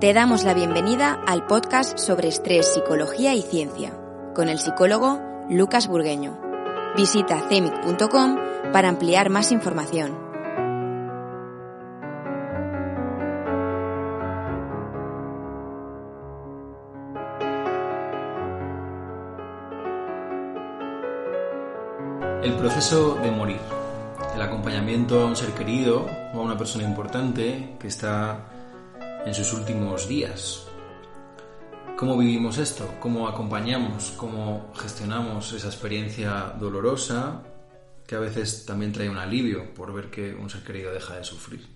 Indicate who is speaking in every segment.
Speaker 1: Te damos la bienvenida al podcast sobre estrés, psicología y ciencia, con el psicólogo Lucas Burgueño. Visita cemic.com para ampliar más información.
Speaker 2: El proceso de morir, el acompañamiento a un ser querido o a una persona importante que está en sus últimos días. ¿Cómo vivimos esto? ¿Cómo acompañamos? ¿Cómo gestionamos esa experiencia dolorosa que a veces también trae un alivio por ver que un ser querido deja de sufrir?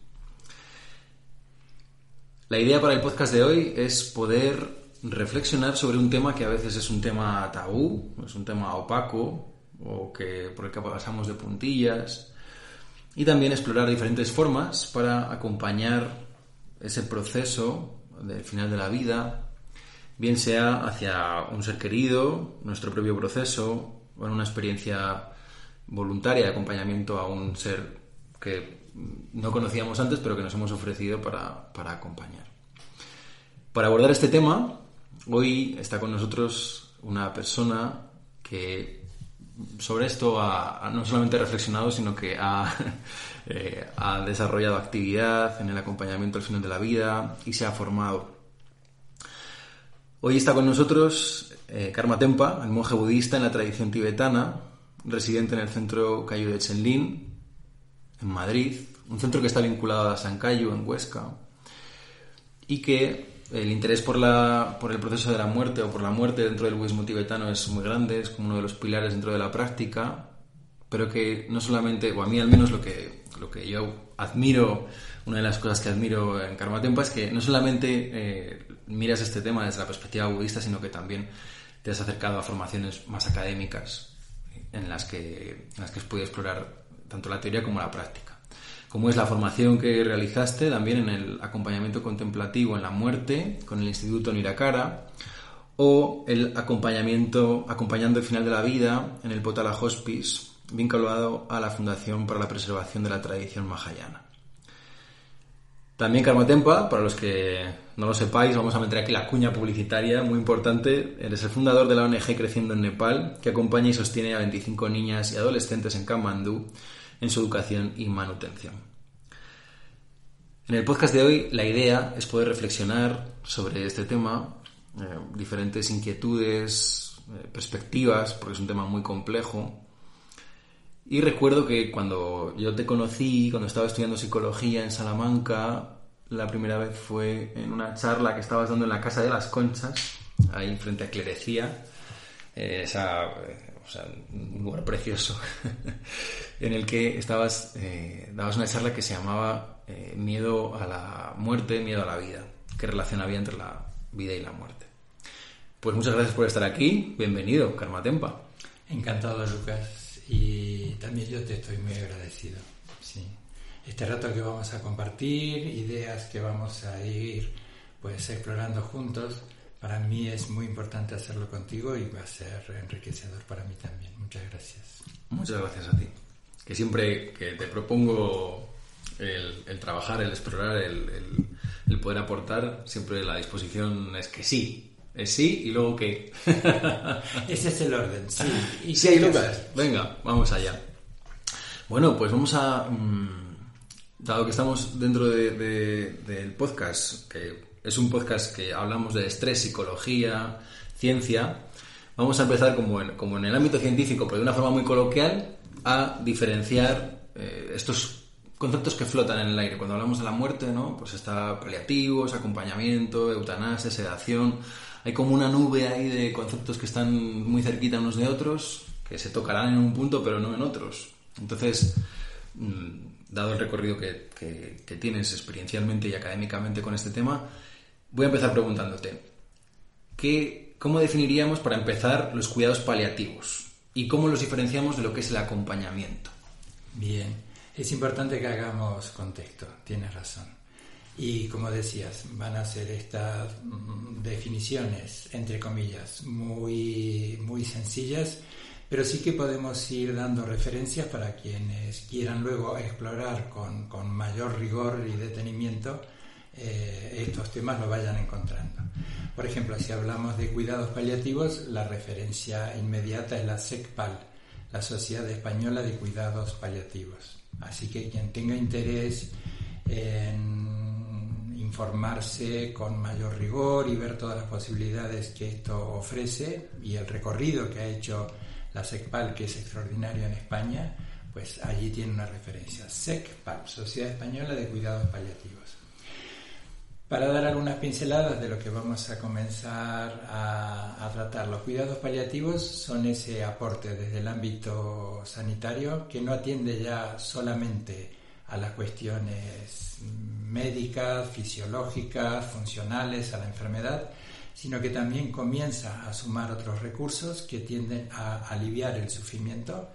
Speaker 2: La idea para el podcast de hoy es poder reflexionar sobre un tema que a veces es un tema tabú, es un tema opaco o que por el que pasamos de puntillas y también explorar diferentes formas para acompañar ese proceso del final de la vida, bien sea hacia un ser querido, nuestro propio proceso, o en una experiencia voluntaria de acompañamiento a un ser que no conocíamos antes, pero que nos hemos ofrecido para, para acompañar. Para abordar este tema, hoy está con nosotros una persona que sobre esto ha, no solamente reflexionado, sino que ha, eh, ha desarrollado actividad en el acompañamiento al final de la vida y se ha formado. Hoy está con nosotros eh, Karma Tempa, el monje budista en la tradición tibetana, residente en el centro Cayo de Chenlin, en Madrid, un centro que está vinculado a San Cayo, en Huesca, y que el interés por, la, por el proceso de la muerte o por la muerte dentro del budismo tibetano es muy grande, es como uno de los pilares dentro de la práctica, pero que no solamente, o a mí al menos lo que, lo que yo admiro, una de las cosas que admiro en Karma Tempa es que no solamente eh, miras este tema desde la perspectiva budista, sino que también te has acercado a formaciones más académicas en las que, en las que has podido explorar tanto la teoría como la práctica. Como es la formación que realizaste también en el acompañamiento contemplativo en la muerte con el Instituto Nirakara o el acompañamiento acompañando el final de la vida en el Potala Hospice vinculado a la Fundación para la Preservación de la Tradición Mahayana. También Karma Tempa, para los que no lo sepáis, vamos a meter aquí la cuña publicitaria muy importante. Eres el fundador de la ONG Creciendo en Nepal, que acompaña y sostiene a 25 niñas y adolescentes en Kamandú en su educación y manutención. En el podcast de hoy la idea es poder reflexionar sobre este tema, eh, diferentes inquietudes, eh, perspectivas, porque es un tema muy complejo. Y recuerdo que cuando yo te conocí, cuando estaba estudiando psicología en Salamanca, la primera vez fue en una charla que estabas dando en la Casa de las Conchas, ahí frente a Clerecía, eh, esa o sea, un lugar precioso, en el que estabas, eh, dabas una charla que se llamaba eh, Miedo a la muerte, miedo a la vida, qué relación había entre la vida y la muerte. Pues muchas gracias por estar aquí, bienvenido, Karma Tempa.
Speaker 3: Encantado, Lucas, y también yo te estoy muy agradecido. Sí. Este rato que vamos a compartir, ideas que vamos a ir pues explorando juntos, para mí es muy importante hacerlo contigo y va a ser enriquecedor para mí también. Muchas gracias.
Speaker 2: Muchas gracias a ti. Que siempre que te propongo el, trabajar, el explorar, el, poder aportar, siempre la disposición es que sí. Es sí y luego que.
Speaker 3: Ese es el orden, sí.
Speaker 2: ¿Y sí, Lucas. Venga, vamos allá. Bueno, pues vamos a. Mm, dado que estamos dentro del podcast, que es un podcast que hablamos de estrés, psicología, ciencia. Vamos a empezar como en, como en el ámbito científico, pero de una forma muy coloquial, a diferenciar eh, estos conceptos que flotan en el aire. Cuando hablamos de la muerte, ¿no? Pues está paliativos, acompañamiento, eutanasia, sedación. Hay como una nube ahí de conceptos que están muy cerquita unos de otros, que se tocarán en un punto pero no en otros. Entonces, mm, dado el recorrido que, que tienes experiencialmente y académicamente con este tema, voy a empezar preguntándote, ¿qué, ¿cómo definiríamos para empezar los cuidados paliativos? ¿Y cómo los diferenciamos de lo que es el acompañamiento?
Speaker 3: Bien, es importante que hagamos contexto, tienes razón. Y como decías, van a ser estas mm, definiciones, entre comillas, muy, muy sencillas, pero sí que podemos ir dando referencias para quienes quieran luego explorar con, con mayor rigor y detenimiento eh, estos temas lo vayan encontrando. Por ejemplo, si hablamos de cuidados paliativos, la referencia inmediata es la SECPAL, la Sociedad Española de Cuidados Paliativos. Así que quien tenga interés en informarse con mayor rigor y ver todas las posibilidades que esto ofrece y el recorrido que ha hecho la SECPAL, que es extraordinario en España, pues allí tiene una referencia. SECPAL, Sociedad Española de Cuidados Paliativos. Para dar algunas pinceladas de lo que vamos a comenzar a, tratar, los cuidados paliativos son ese aporte desde el ámbito sanitario que no atiende ya solamente a las cuestiones médicas, fisiológicas, funcionales, a la enfermedad, sino que también comienza a sumar otros recursos que tienden a aliviar el sufrimiento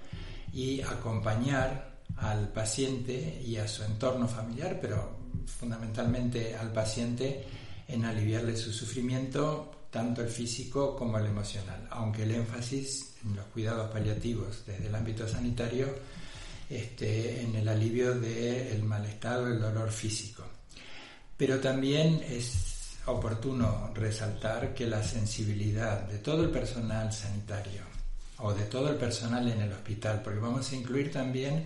Speaker 3: y acompañar al paciente y a su entorno familiar, pero fundamentalmente al paciente en aliviarle su sufrimiento, tanto el físico como el emocional, aunque el énfasis en los cuidados paliativos desde el ámbito sanitario esté en el alivio del malestar o el dolor físico. Pero también es oportuno resaltar que la sensibilidad de todo el personal sanitario o de todo el personal en el hospital, porque vamos a incluir también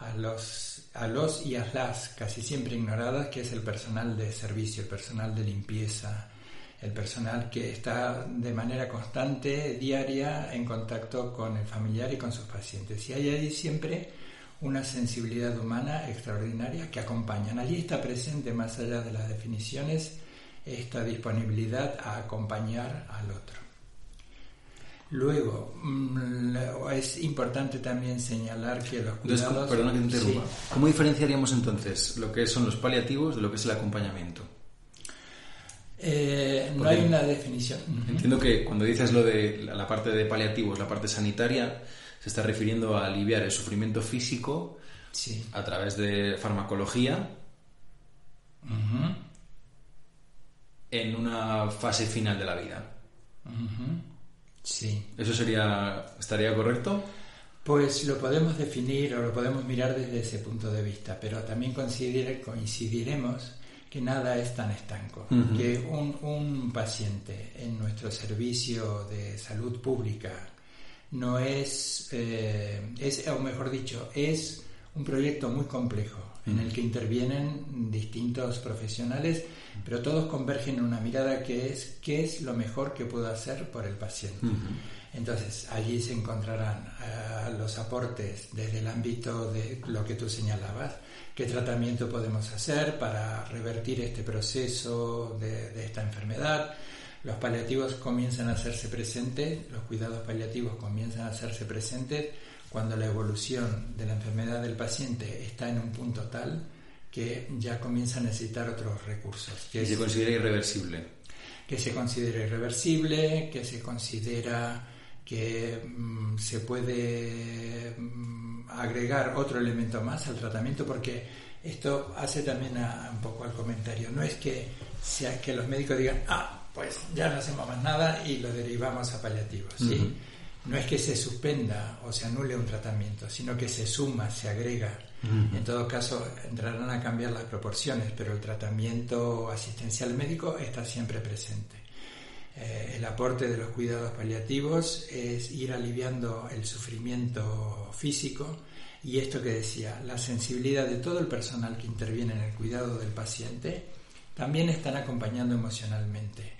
Speaker 3: a los a los y a las casi siempre ignoradas, que es el personal de servicio, el personal de limpieza, el personal que está de manera constante, diaria, en contacto con el familiar y con sus pacientes. Y hay ahí siempre una sensibilidad humana extraordinaria que acompañan. Allí está presente, más allá de las definiciones, esta disponibilidad a acompañar al otro. Luego, mm, es importante también señalar que los cuidados...
Speaker 2: perdona que te interrumpa. ¿Cómo diferenciaríamos entonces lo que son los paliativos de lo que es el acompañamiento?
Speaker 3: Eh, no hay una definición.
Speaker 2: Entiendo que cuando dices lo de la parte de paliativos, la parte sanitaria, se está refiriendo a aliviar el sufrimiento físico a través de farmacología en una fase final de la vida.
Speaker 3: Sí.
Speaker 2: ¿Eso sería, estaría correcto?
Speaker 3: Pues lo podemos definir o lo podemos mirar desde ese punto de vista, pero también coincidiremos que nada es tan estanco, que un, paciente en nuestro servicio de salud pública no es, eh, es, o mejor dicho, es un proyecto muy complejo en el que intervienen distintos profesionales pero todos convergen en una mirada que es qué es lo mejor que puedo hacer por el paciente. Entonces, allí se encontrarán eh, los aportes desde el ámbito de lo que tú señalabas, qué tratamiento podemos hacer para revertir este proceso de, de esta enfermedad. Los paliativos comienzan a hacerse presentes, los cuidados paliativos comienzan a hacerse presentes cuando la evolución de la enfermedad del paciente está en un punto tal que ya comienza a necesitar otros recursos.
Speaker 2: Que se considera irreversible.
Speaker 3: Que se considera irreversible, que se considera que mm, se puede mm, agregar otro elemento más al tratamiento porque esto hace también un poco al comentario. No es que sea que los médicos digan, ah, pues ya no hacemos más nada y lo derivamos a paliativos. ¿sí? No es que se suspenda o se anule un tratamiento, sino que se suma, se agrega en todo caso, entrarán a cambiar las proporciones, pero el tratamiento asistencial médico está siempre presente. Eh, el aporte de los cuidados paliativos es ir aliviando el sufrimiento físico y esto que decía, la sensibilidad de todo el personal que interviene en el cuidado del paciente también están acompañando emocionalmente.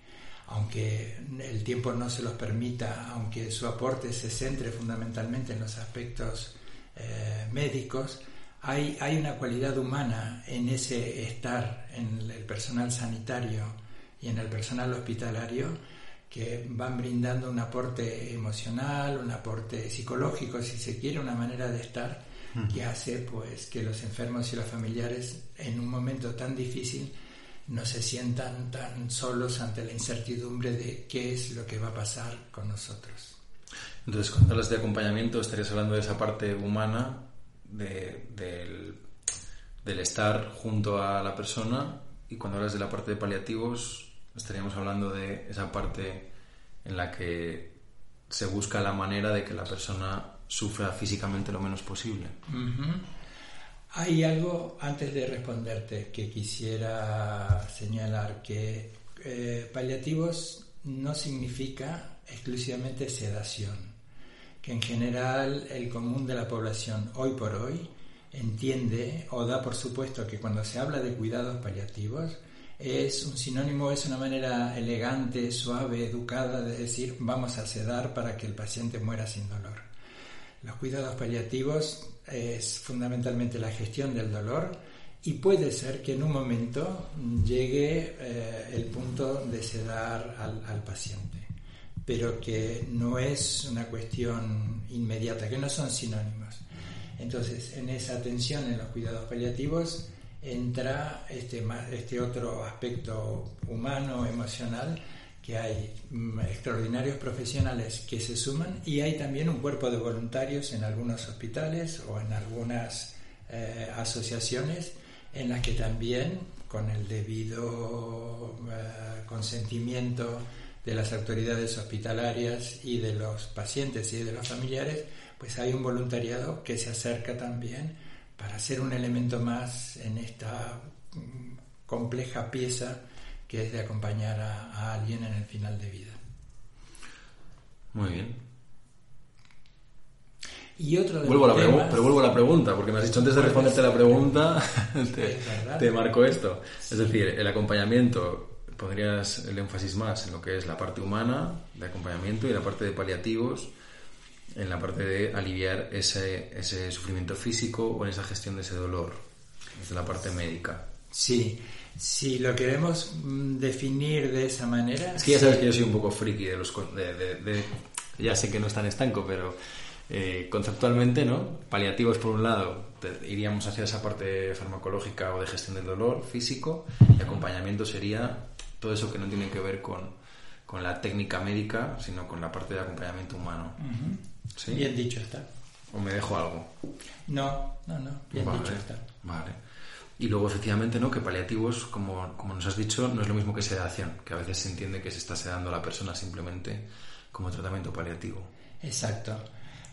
Speaker 3: Aunque el tiempo no se los permita, aunque su aporte se centre fundamentalmente en los aspectos eh, médicos, hay, hay una cualidad humana en ese estar en el personal sanitario y en el personal hospitalario que van brindando un aporte emocional, un aporte psicológico, si se quiere, una manera de estar que hace pues que los enfermos y los familiares en un momento tan difícil no se sientan tan solos ante la incertidumbre de qué es lo que va a pasar con nosotros.
Speaker 2: Entonces, cuando hablas de acompañamiento, estarías hablando de esa parte humana, del, del estar junto a la persona, y cuando hablas de la parte de paliativos, estaríamos hablando de esa parte en la que se busca la manera de que la persona sufra físicamente lo menos posible.
Speaker 3: Hay algo, antes de responderte, que quisiera señalar, que eh, paliativos no significa exclusivamente sedación, que en general el común de la población hoy por hoy entiende o da por supuesto que cuando se habla de cuidados paliativos es un sinónimo, es una manera elegante, suave, educada de decir vamos a sedar para que el paciente muera sin dolor. Los cuidados paliativos es fundamentalmente la gestión del dolor y puede ser que en un momento llegue eh, el punto de sedar al, paciente, pero que no es una cuestión inmediata, que no son sinónimos. Entonces, en esa atención en los cuidados paliativos entra este, este otro aspecto humano, emocional, que hay mm, extraordinarios profesionales que se suman y hay también un cuerpo de voluntarios en algunos hospitales o en algunas eh, asociaciones en las que también con el debido eh, consentimiento de las autoridades hospitalarias y de los pacientes y de los familiares, pues hay un voluntariado que se acerca también para ser un elemento más en esta mm, compleja pieza que es de acompañar a, alguien en el final de vida.
Speaker 2: Muy bien.
Speaker 3: Y otro de
Speaker 2: vuelvo a pero vuelvo a la pregunta, porque me has dicho antes de responderte la pregunta, te, marco esto. Es decir, el acompañamiento, pondrías el énfasis más en lo que es la parte humana de acompañamiento y la parte de paliativos, en la parte de aliviar ese, ese sufrimiento físico o en esa gestión de ese dolor, desde la parte médica.
Speaker 3: Sí, si lo queremos mm, definir de esa manera...
Speaker 2: Es que ya sabes que yo soy un poco friki de los... De, ya sé que no es tan estanco, pero eh, conceptualmente, ¿no? Paliativos por un lado, iríamos hacia esa parte farmacológica o de gestión del dolor físico, y acompañamiento sería todo eso que no tiene que ver con, con la técnica médica, sino con la parte de acompañamiento humano.
Speaker 3: Bien dicho está.
Speaker 2: ¿O me dejo algo?
Speaker 3: No, no, no, bien dicho está.
Speaker 2: Vale. Y luego, efectivamente, ¿no? que paliativos, como, como nos has dicho, no es lo mismo que sedación, que a veces se entiende que se está sedando a la persona simplemente como tratamiento paliativo.
Speaker 3: Exacto.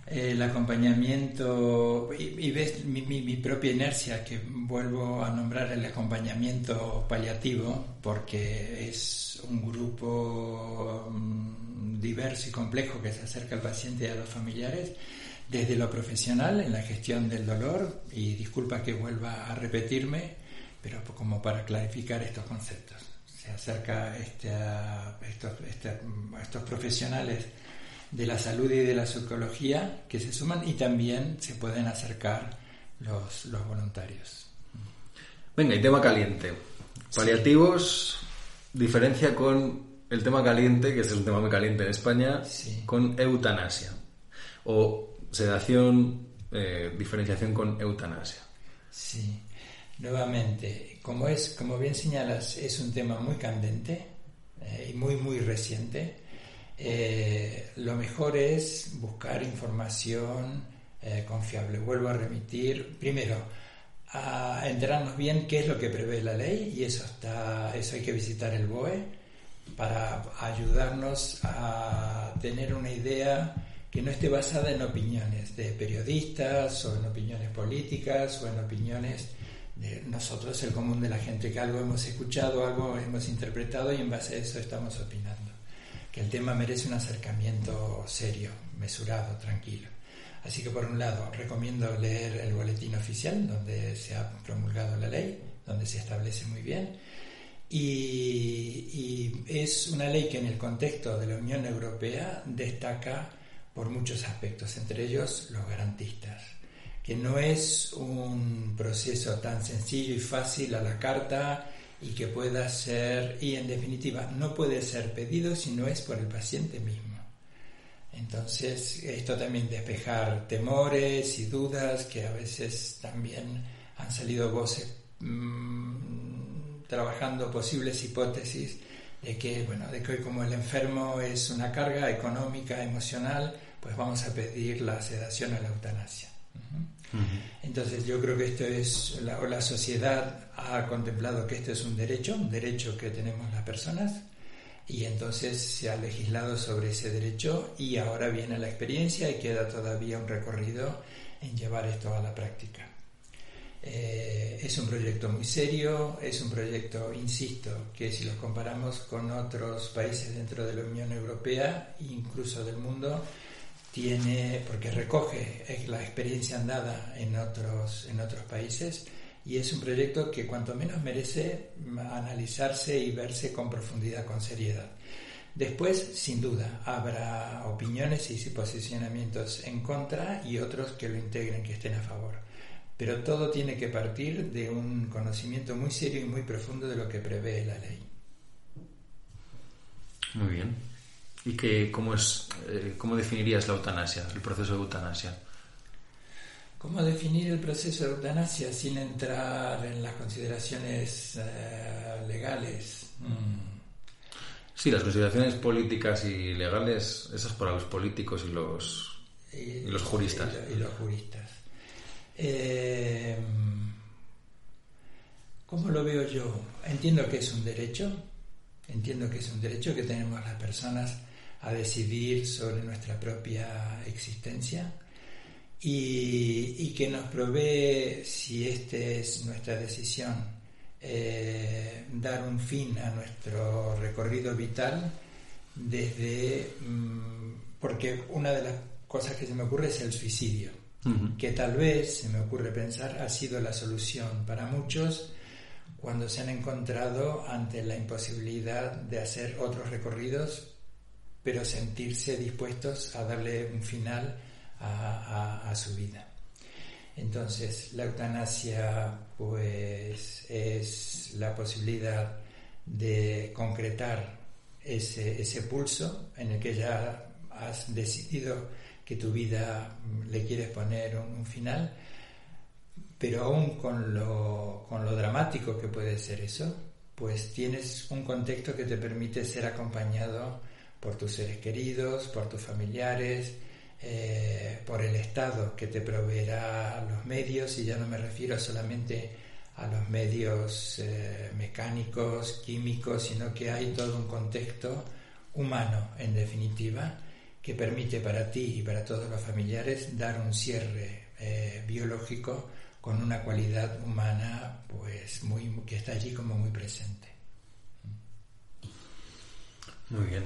Speaker 3: El acompañamiento, y, ves mi, propia inercia, que vuelvo a nombrar el acompañamiento paliativo, porque es un grupo mm, diverso y complejo que se acerca al paciente y a los familiares desde lo profesional en la gestión del dolor, y disculpa que vuelva a repetirme, pero como para clarificar estos conceptos. Se acerca este, estos, este, estos profesionales de la salud y de la psicología que se suman y también se pueden acercar los, los voluntarios.
Speaker 2: Venga, y tema caliente. Paliativos, diferencia con el tema caliente, que es un tema muy caliente en España, con eutanasia. O sedación, eh, diferenciación con eutanasia.
Speaker 3: Sí, nuevamente, como, es, como bien señalas, es un tema muy candente eh, y muy, muy reciente. Eh, lo mejor es buscar información confiable. Vuelvo a remitir, primero, a enterarnos bien qué es lo que prevé la ley y eso, está, eso hay que visitar el BOE para ayudarnos a tener una idea que no esté basada en opiniones de periodistas o en opiniones políticas o en opiniones de nosotros, el común de la gente, que algo hemos escuchado, algo hemos interpretado y en base a eso estamos opinando. Que el tema merece un acercamiento serio, mesurado, tranquilo. Así que por un lado recomiendo leer el boletín oficial donde se ha promulgado la ley, donde se establece muy bien. Y, y es una ley que en el contexto de la Unión Europea destaca por muchos aspectos, entre ellos los garantistas, que no es un proceso tan sencillo y fácil a la carta y que pueda ser, y en definitiva, no puede ser pedido si no es por el paciente mismo. Entonces, esto también despejar temores y dudas que a veces también han salido voces mmm, trabajando posibles hipótesis de que, bueno, de que hoy como el enfermo es una carga económica, emocional, pues vamos a pedir la sedación o la eutanasia. Entonces yo creo que esto es, la, la sociedad ha contemplado que esto es un derecho, un derecho que tenemos las personas, y entonces se ha legislado sobre ese derecho y ahora viene la experiencia y queda todavía un recorrido en llevar esto a la práctica. Eh, es un proyecto muy serio, es un proyecto, insisto, que si lo comparamos con otros países dentro de la Unión Europea, incluso del mundo, tiene, porque recoge la experiencia andada en otros, en otros países, y es un proyecto que cuanto menos merece analizarse y verse con profundidad, con seriedad. Después, sin duda, habrá opiniones y posicionamientos en contra y otros que lo integren, que estén a favor. Pero todo tiene que partir de un conocimiento muy serio y muy profundo de lo que prevé la ley.
Speaker 2: Muy bien. ¿Y que, cómo, es, eh, cómo definirías la eutanasia, el proceso de eutanasia?
Speaker 3: ¿Cómo definir el proceso de eutanasia sin entrar en las consideraciones eh, legales? Mm.
Speaker 2: Sí, las consideraciones políticas y legales, esas para los políticos y los, y, los juristas.
Speaker 3: Y, los juristas. Eh, ¿Cómo lo veo yo? Entiendo que es un derecho, entiendo que es un derecho que tenemos las personas a decidir sobre nuestra propia existencia y, que nos provee, si esta es nuestra decisión, eh, dar un fin a nuestro recorrido vital desde... Mm, porque una de las cosas que se me ocurre es el suicidio, que tal vez, se me ocurre pensar, ha sido la solución para muchos cuando se han encontrado ante la imposibilidad de hacer otros recorridos, pero sentirse dispuestos a darle un final a, su vida. Entonces, la eutanasia pues es la posibilidad de concretar ese, ese, pulso en el que ya has decidido que tu vida le quieres poner un, final, pero aún con lo, con lo dramático que puede ser eso, pues tienes un contexto que te permite ser acompañado por tus seres queridos, por tus familiares, eh, por el Estado que te proveerá los medios, y ya no me refiero solamente a los medios eh, mecánicos, químicos, sino que hay todo un contexto humano, en definitiva, que permite para ti y para todos los familiares dar un cierre eh, biológico con una cualidad humana pues muy que está allí como muy presente.
Speaker 2: Muy bien.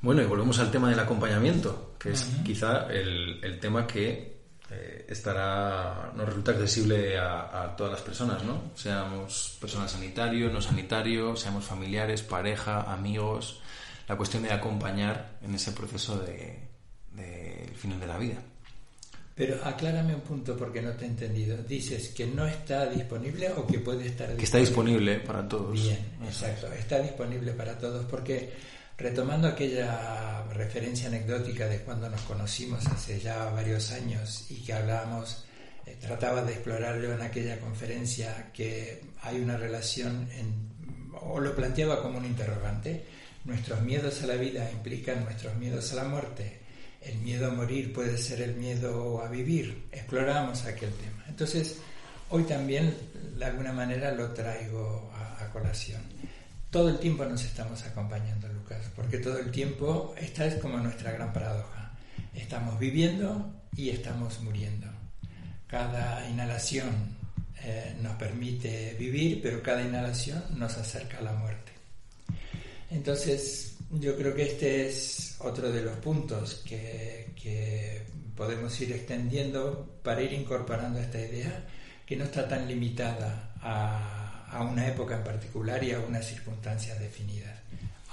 Speaker 2: Bueno, y volvemos al tema del acompañamiento, que es quizá el, tema que eh, estará, nos resulta accesible a, todas las personas, ¿no? Seamos personal sanitario, no sanitario, seamos familiares, pareja, amigos, la cuestión de acompañar en ese proceso del de, final de la vida.
Speaker 3: Pero aclárame un punto porque no te he entendido. Dices que no está disponible o que puede estar disponible.
Speaker 2: Que está disponible para todos.
Speaker 3: Bien, exacto. Está disponible para todos porque Retomando aquella referencia anecdótica de cuando nos conocimos hace ya varios años y que hablábamos, eh, trataba de explorarlo en aquella conferencia que hay una relación, o lo planteaba como un interrogante, nuestros miedos a la vida implican nuestros miedos a la muerte, el miedo a morir puede ser el miedo a vivir, exploramos aquel tema. Entonces, hoy también de alguna manera lo traigo a colación todo el tiempo nos estamos acompañando, Lucas, porque todo el tiempo, esta es como nuestra gran paradoja. Estamos viviendo y estamos muriendo. Cada inhalación eh, nos permite vivir, pero cada inhalación nos acerca a la muerte. Entonces, yo creo que este es otro de los puntos que, podemos ir extendiendo para ir incorporando esta idea que no está tan limitada a a una época en particular y a unas circunstancias definidas,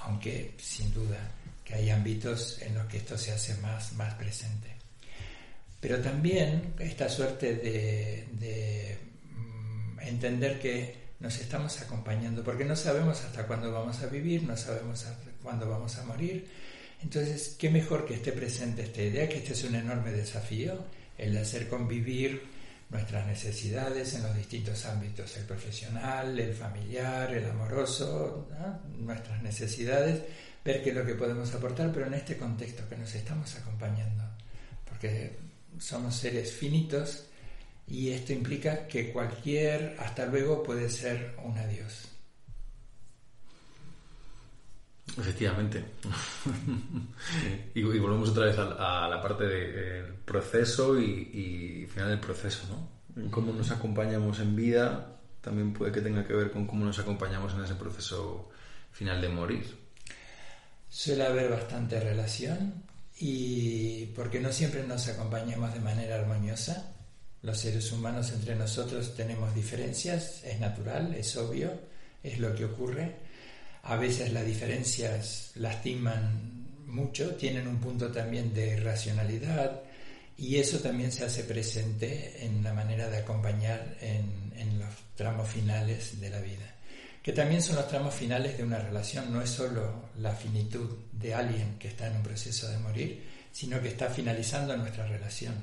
Speaker 3: aunque sin duda que hay ámbitos en los que esto se hace más, más presente. Pero también esta suerte de, mm, entender que nos estamos acompañando, porque no sabemos hasta cuándo vamos a vivir, no sabemos cuándo vamos a morir. Entonces, qué mejor que esté presente esta idea, que este es un enorme desafío, el de hacer convivir nuestras necesidades en los distintos ámbitos, el profesional, el familiar, el amoroso, nuestras necesidades, ver qué es lo que podemos aportar, pero en este contexto que nos estamos acompañando, porque somos seres finitos y esto implica que cualquier hasta luego puede ser un adiós.
Speaker 2: Efectivamente. y, volvemos otra vez a, la parte del proceso y, final del proceso, ¿no? Cómo nos acompañamos en vida también puede que tenga que ver con cómo nos acompañamos en ese proceso final de morir.
Speaker 3: Suele haber bastante relación y porque no siempre nos acompañamos de manera armoniosa. Los seres humanos entre nosotros tenemos diferencias, es natural, es obvio, es lo que ocurre. A veces las diferencias lastiman mucho, tienen un punto también de irracionalidad y eso también se hace presente en la manera de acompañar en, en los tramos finales de la vida que también son los tramos finales de una relación, no es solo la finitud de alguien que está en un proceso de morir, sino que está finalizando nuestra relación.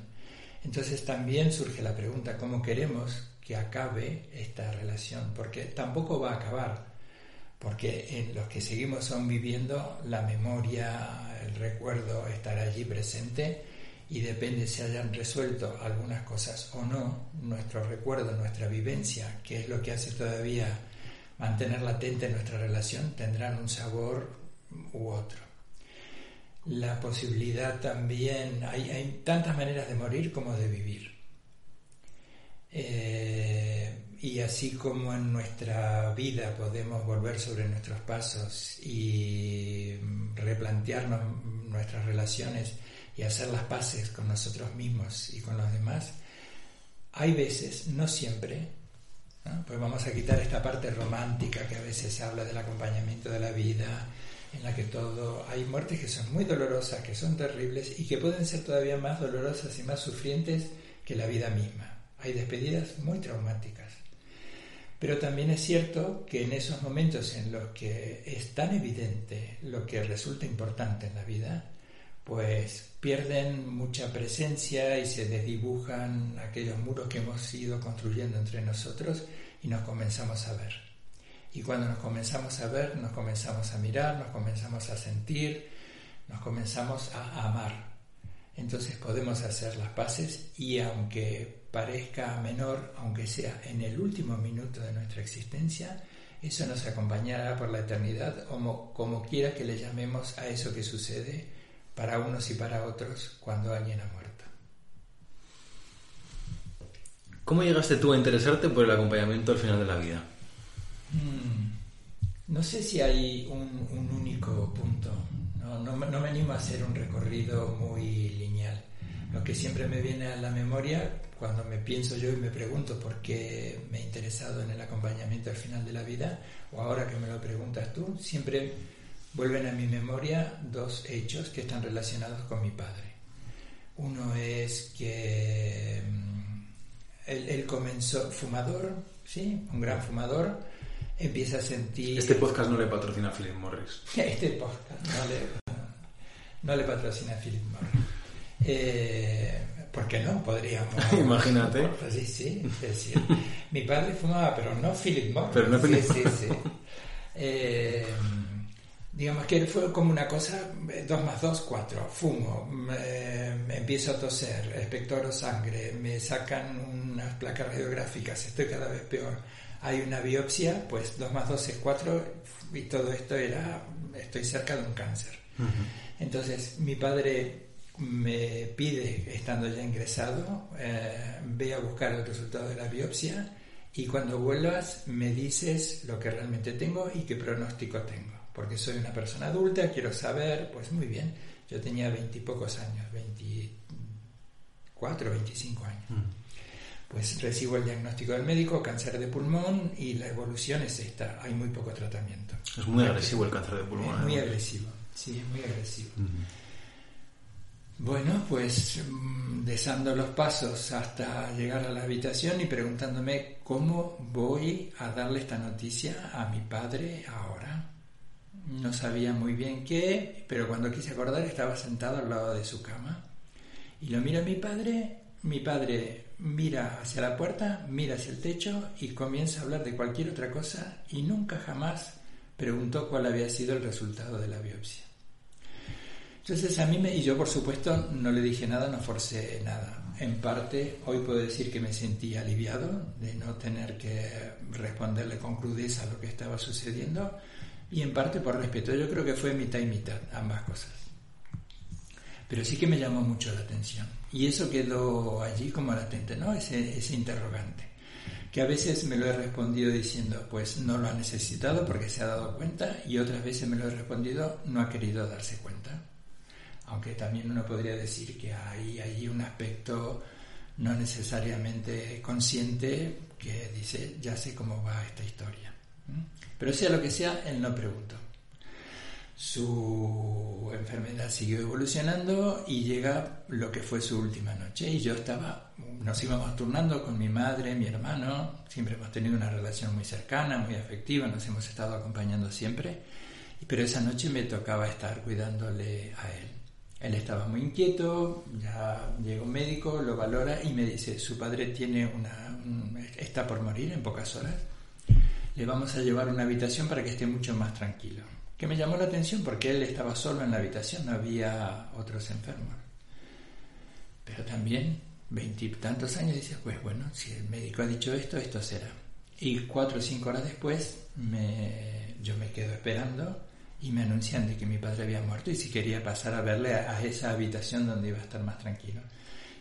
Speaker 3: Entonces también surge la pregunta, ¿cómo queremos que acabe esta relación? Porque tampoco va a acabar, porque en los que seguimos aún viviendo, la memoria, el recuerdo estará allí presente y depende si hayan resuelto algunas cosas o no, nuestro recuerdo, nuestra vivencia, que es lo que hace todavía mantener latente nuestra relación tendrán un sabor u otro. La posibilidad también, hay, tantas maneras de morir como de vivir. Eh, y así como en nuestra vida podemos volver sobre nuestros pasos y replantearnos nuestras relaciones y hacer las paces con nosotros mismos y con los demás, hay veces, no siempre, pues vamos a quitar esta parte romántica que a veces se habla del acompañamiento de la vida, en la que todo hay muertes que son muy dolorosas, que son terribles y que pueden ser todavía más dolorosas y más sufrientes que la vida misma. Hay despedidas muy traumáticas. Pero también es cierto que en esos momentos en los que es tan evidente lo que resulta importante en la vida, pues pierden mucha presencia y se desdibujan aquellos muros que hemos ido construyendo entre nosotros y nos comenzamos a ver. Y cuando nos comenzamos a ver, nos comenzamos a mirar, nos comenzamos a sentir, nos comenzamos a amar. Entonces podemos hacer las paces y aunque parezca menor, aunque sea en el último minuto de nuestra existencia, eso nos acompañará por la eternidad, como, como quiera que le llamemos a eso que sucede para unos y para otros cuando alguien ha muerto.
Speaker 2: ¿Cómo llegaste tú a interesarte por el acompañamiento al final de la vida?
Speaker 3: Mm, no sé si hay un, único punto. No, me animo a hacer un recorrido muy lineal. Lo que siempre me viene a la memoria cuando me pienso yo y me pregunto por qué me he interesado en el acompañamiento al final de la vida, o ahora que me lo preguntas tú, siempre vuelven a mi memoria dos hechos que están relacionados con mi padre. Uno es que mm, él, comenzó fumador, ¿sí? Un gran fumador, empieza a sentir...
Speaker 2: Este podcast no le patrocina a Philip Morris.
Speaker 3: Este podcast no le, patrocina a Philip Morris. Eh, ¿Por qué no? Podríamos...
Speaker 2: Imagínate.
Speaker 3: sí, sí, es decir, mi padre fumaba, pero no Philip Morris.
Speaker 2: Pero no Philip
Speaker 3: Sí, sí, sí. Eh, Digamos que fue como una cosa, dos más dos, cuatro, fumo, me, empiezo a toser, espectoro sangre, me sacan unas placas radiográficas, estoy cada vez peor. Hay una biopsia, pues dos más dos es cuatro y todo esto era, estoy cerca de un cáncer. Entonces mi padre me pide, estando ya ingresado, eh, ve a buscar el resultado de la biopsia y cuando vuelvas me dices lo que realmente tengo y qué pronóstico tengo porque soy una persona adulta, quiero saber, pues muy bien, yo tenía veintipocos años, 24, 25 años. Mm. Pues recibo el diagnóstico del médico, cáncer de pulmón, y la evolución es esta, hay muy poco tratamiento.
Speaker 2: Es muy agresivo el cáncer de pulmón.
Speaker 3: Es muy agresivo, sí, es muy agresivo. Bueno, pues mm, desando los pasos hasta llegar a la habitación y preguntándome cómo voy a darle esta noticia a mi padre ahora. No sabía muy bien qué, pero cuando quise acordar estaba sentado al lado de su cama. Y lo mira mi padre, mi padre mira hacia la puerta, mira hacia el techo y comienza a hablar de cualquier otra cosa y nunca jamás preguntó cuál había sido el resultado de la biopsia. Entonces a mí me, y yo por supuesto no le dije nada, no forcé nada. En parte hoy puedo decir que me sentí aliviado de no tener que responderle con crudeza a lo que estaba sucediendo y en parte por respeto. Yo creo que fue mitad y mitad, ambas cosas. Pero sí que me llamó mucho la atención. Y eso quedó allí como latente, ¿no? Ese, interrogante. Que a veces me lo he respondido diciendo, pues no lo ha necesitado porque se ha dado cuenta, y otras veces me lo he respondido, no ha querido darse cuenta aunque también uno podría decir que hay un aspecto no necesariamente consciente que dice, ya sé cómo va esta historia. Pero sea lo que sea, él no preguntó. Su enfermedad siguió evolucionando y llega lo que fue su última noche. Y yo estaba, nos íbamos turnando con mi madre, mi hermano, siempre hemos tenido una relación muy cercana, muy afectiva, nos hemos estado acompañando siempre. Pero esa noche me tocaba estar cuidándole a él. Él estaba muy inquieto, ya llega un médico, lo valora y me dice, su padre tiene una, está por morir en pocas horas, le vamos a llevar una habitación para que esté mucho más tranquilo. Que me llamó la atención porque él estaba solo en la habitación, no había otros enfermos. Pero también, veintitantos años, dice, pues bueno, si el médico ha dicho esto, esto será. Y cuatro o cinco horas después, me, yo me quedo esperando y me anuncian de que mi padre había muerto y si quería pasar a verle a, esa habitación donde iba a estar más tranquilo.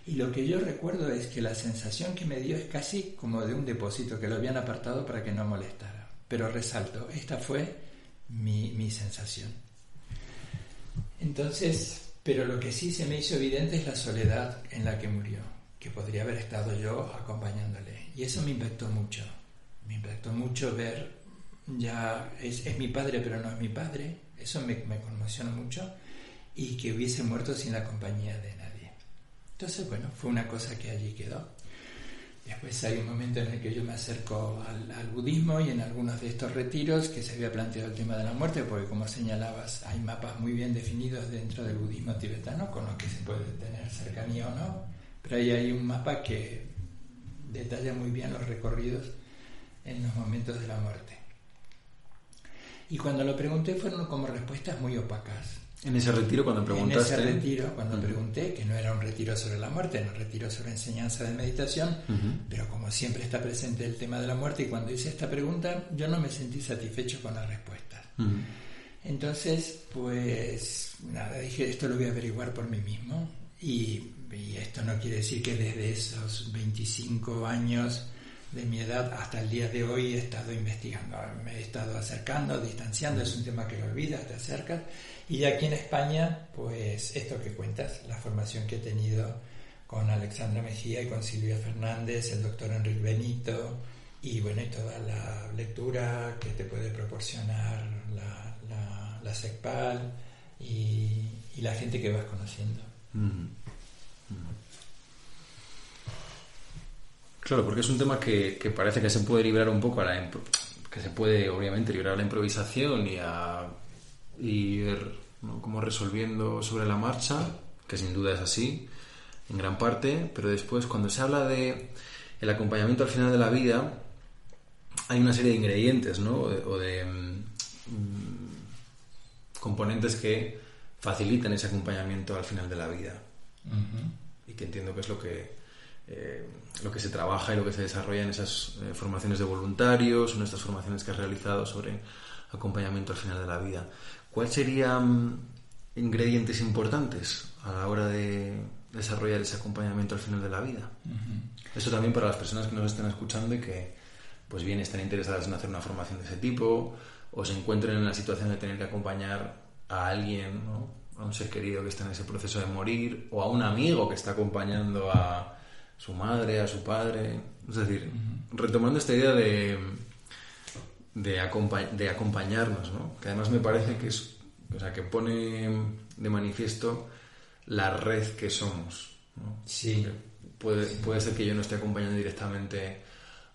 Speaker 3: Y lo que yo recuerdo es que la sensación que me dio es casi como de un depósito que lo habían apartado para que no molestara. Pero resalto, esta fue mi, mi sensación. Entonces, pero lo que sí se me hizo evidente es la soledad en la que murió, que podría haber estado yo acompañándole. Y eso me impactó mucho. Me impactó mucho ver ya es, es, mi padre pero no es mi padre, eso me, me conmociona mucho, y que hubiese muerto sin la compañía de nadie. Entonces, bueno, fue una cosa que allí quedó. Después hay un momento en el que yo me acerco al, budismo y en algunos de estos retiros que se había planteado el tema de la muerte, porque como señalabas, hay mapas muy bien definidos dentro del budismo tibetano con los que se puede tener cercanía o no, pero ahí hay un mapa que detalla muy bien los recorridos en los momentos de la muerte. Y cuando lo pregunté fueron como respuestas muy opacas.
Speaker 2: En ese retiro cuando preguntaste.
Speaker 3: En ese retiro cuando pregunté, que no era un retiro sobre la muerte, era un retiro sobre enseñanza de meditación, pero como siempre está presente el tema de la muerte y cuando hice esta pregunta yo no me sentí satisfecho con las respuestas. Entonces, pues nada, dije, esto lo voy a averiguar por mí mismo y, y esto no quiere decir que desde esos 25 años de mi edad hasta el día de hoy he estado investigando, me he estado acercando, distanciando, es un tema que lo olvidas, te acercas. Y aquí en España, pues esto que cuentas, la formación que he tenido con Alexandra Mejía y con Silvia Fernández, el doctor Enrique Benito, y bueno, toda la lectura que te puede proporcionar la, la, SECPAL y, y, la gente que vas conociendo.
Speaker 2: Claro, porque es un tema que, parece que se puede librar un poco a la que se puede obviamente librar a la improvisación y a ir como resolviendo sobre la marcha, que sin duda es así en gran parte, pero después cuando se habla de el acompañamiento al final de la vida hay una serie de ingredientes, ¿no? O de, mm, componentes que facilitan ese acompañamiento al final de la vida. Y que entiendo que es lo que eh, lo que se trabaja y lo que se desarrolla en esas eh, formaciones de voluntarios, en estas formaciones que has realizado sobre acompañamiento al final de la vida. ¿Cuáles serían ingredientes importantes a la hora de desarrollar ese acompañamiento al final de la vida? Eso también para las personas que nos estén escuchando y que pues bien están interesadas en hacer una formación de ese tipo o se encuentren en la situación de tener que acompañar a alguien, a un ser querido que está en ese proceso de morir o a un amigo que está acompañando a su madre, a su padre. Es decir, retomando esta idea de, de, acompañarnos, ¿no? que además me parece que es, o sea, que pone de manifiesto la red que somos.
Speaker 3: Sí.
Speaker 2: Puede, puede ser que yo no esté acompañando directamente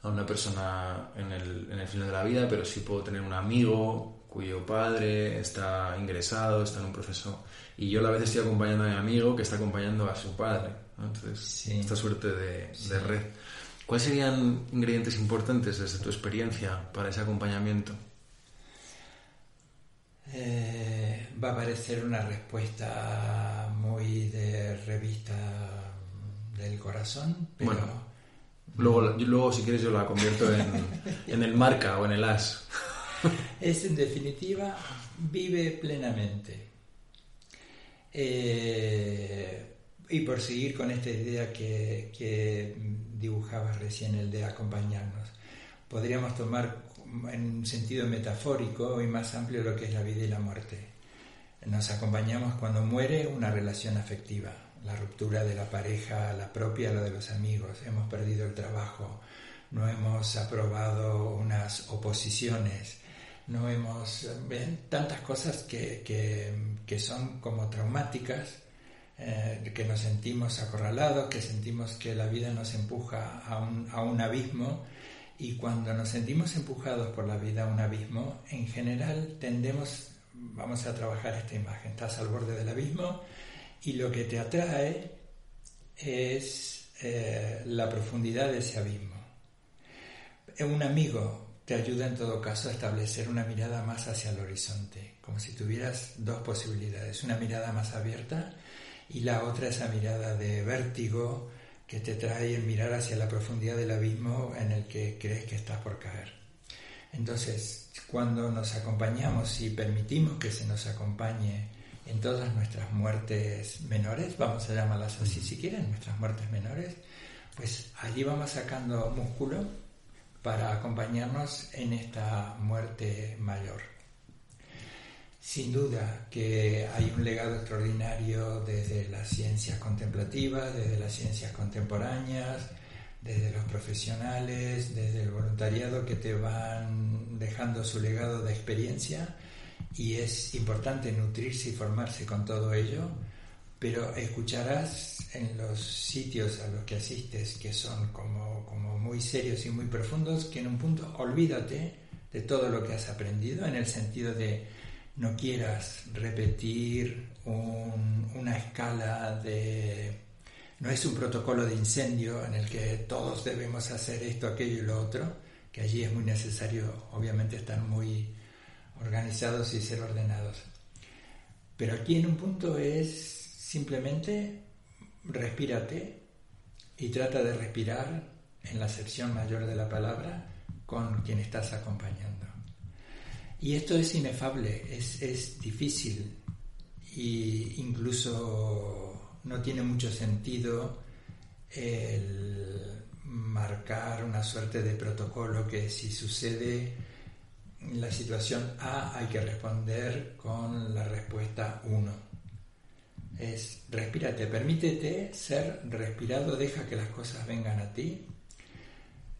Speaker 2: a una persona en el, en el final de la vida, pero sí puedo tener un amigo cuyo padre está ingresado, está en un proceso, y yo a la vez estoy acompañando a mi amigo que está acompañando a su padre. Entonces, esta suerte de, de red. ¿Cuáles serían ingredientes importantes desde tu experiencia para ese acompañamiento?
Speaker 3: Eh, va a parecer una respuesta muy de revista del corazón, pero...
Speaker 2: Bueno, luego, luego si quieres yo la convierto en, en el marca o en el as.
Speaker 3: es en definitiva, vive plenamente. Eh, y por seguir con esta idea que, que dibujabas recién, el de acompañarnos, podríamos tomar en un sentido metafórico y más amplio lo que es la vida y la muerte. Nos acompañamos cuando muere una relación afectiva, la ruptura de la pareja, la propia, la de los amigos, hemos perdido el trabajo, no hemos aprobado unas oposiciones, no hemos... Tantas cosas que, que, son como traumáticas, eh, que nos sentimos acorralados, que sentimos que la vida nos empuja a un, a un abismo y cuando nos sentimos empujados por la vida a un abismo, en general tendemos, vamos a trabajar esta imagen, estás al borde del abismo y lo que te atrae es eh, la profundidad de ese abismo. Un amigo te ayuda en todo caso a establecer una mirada más hacia el horizonte, como si tuvieras dos posibilidades, una mirada más abierta y la otra esa mirada de vértigo, que te trae el mirar hacia la profundidad del abismo en el que crees que estás por caer. Entonces, cuando nos acompañamos y permitimos que se nos acompañe en todas nuestras muertes menores, vamos a llamarlas así si quieren, nuestras muertes menores, pues allí vamos sacando músculo para acompañarnos en esta muerte mayor. Sin duda que hay un legado extraordinario desde las ciencias contemplativas, desde las ciencias contemporáneas, desde los profesionales, desde el voluntariado que te van dejando su legado de experiencia y es importante nutrirse y formarse con todo ello, pero escucharás en los sitios a los que asistes que son como, como muy serios y muy profundos que en un punto olvídate de todo lo que has aprendido en el sentido de no quieras repetir una escala de... No es un protocolo de incendio en el que todos debemos hacer esto, aquello y lo otro, que allí es muy necesario, obviamente, estar muy organizados y ser ordenados. Pero aquí en un punto es simplemente respírate y trata de respirar en la acepción mayor de la palabra con quien estás acompañando. Y esto es inefable, es, es difícil e incluso no tiene mucho sentido el marcar una suerte de protocolo que si sucede la situación A hay que responder con la respuesta 1. Es respírate, permítete ser respirado, deja que las cosas vengan a ti.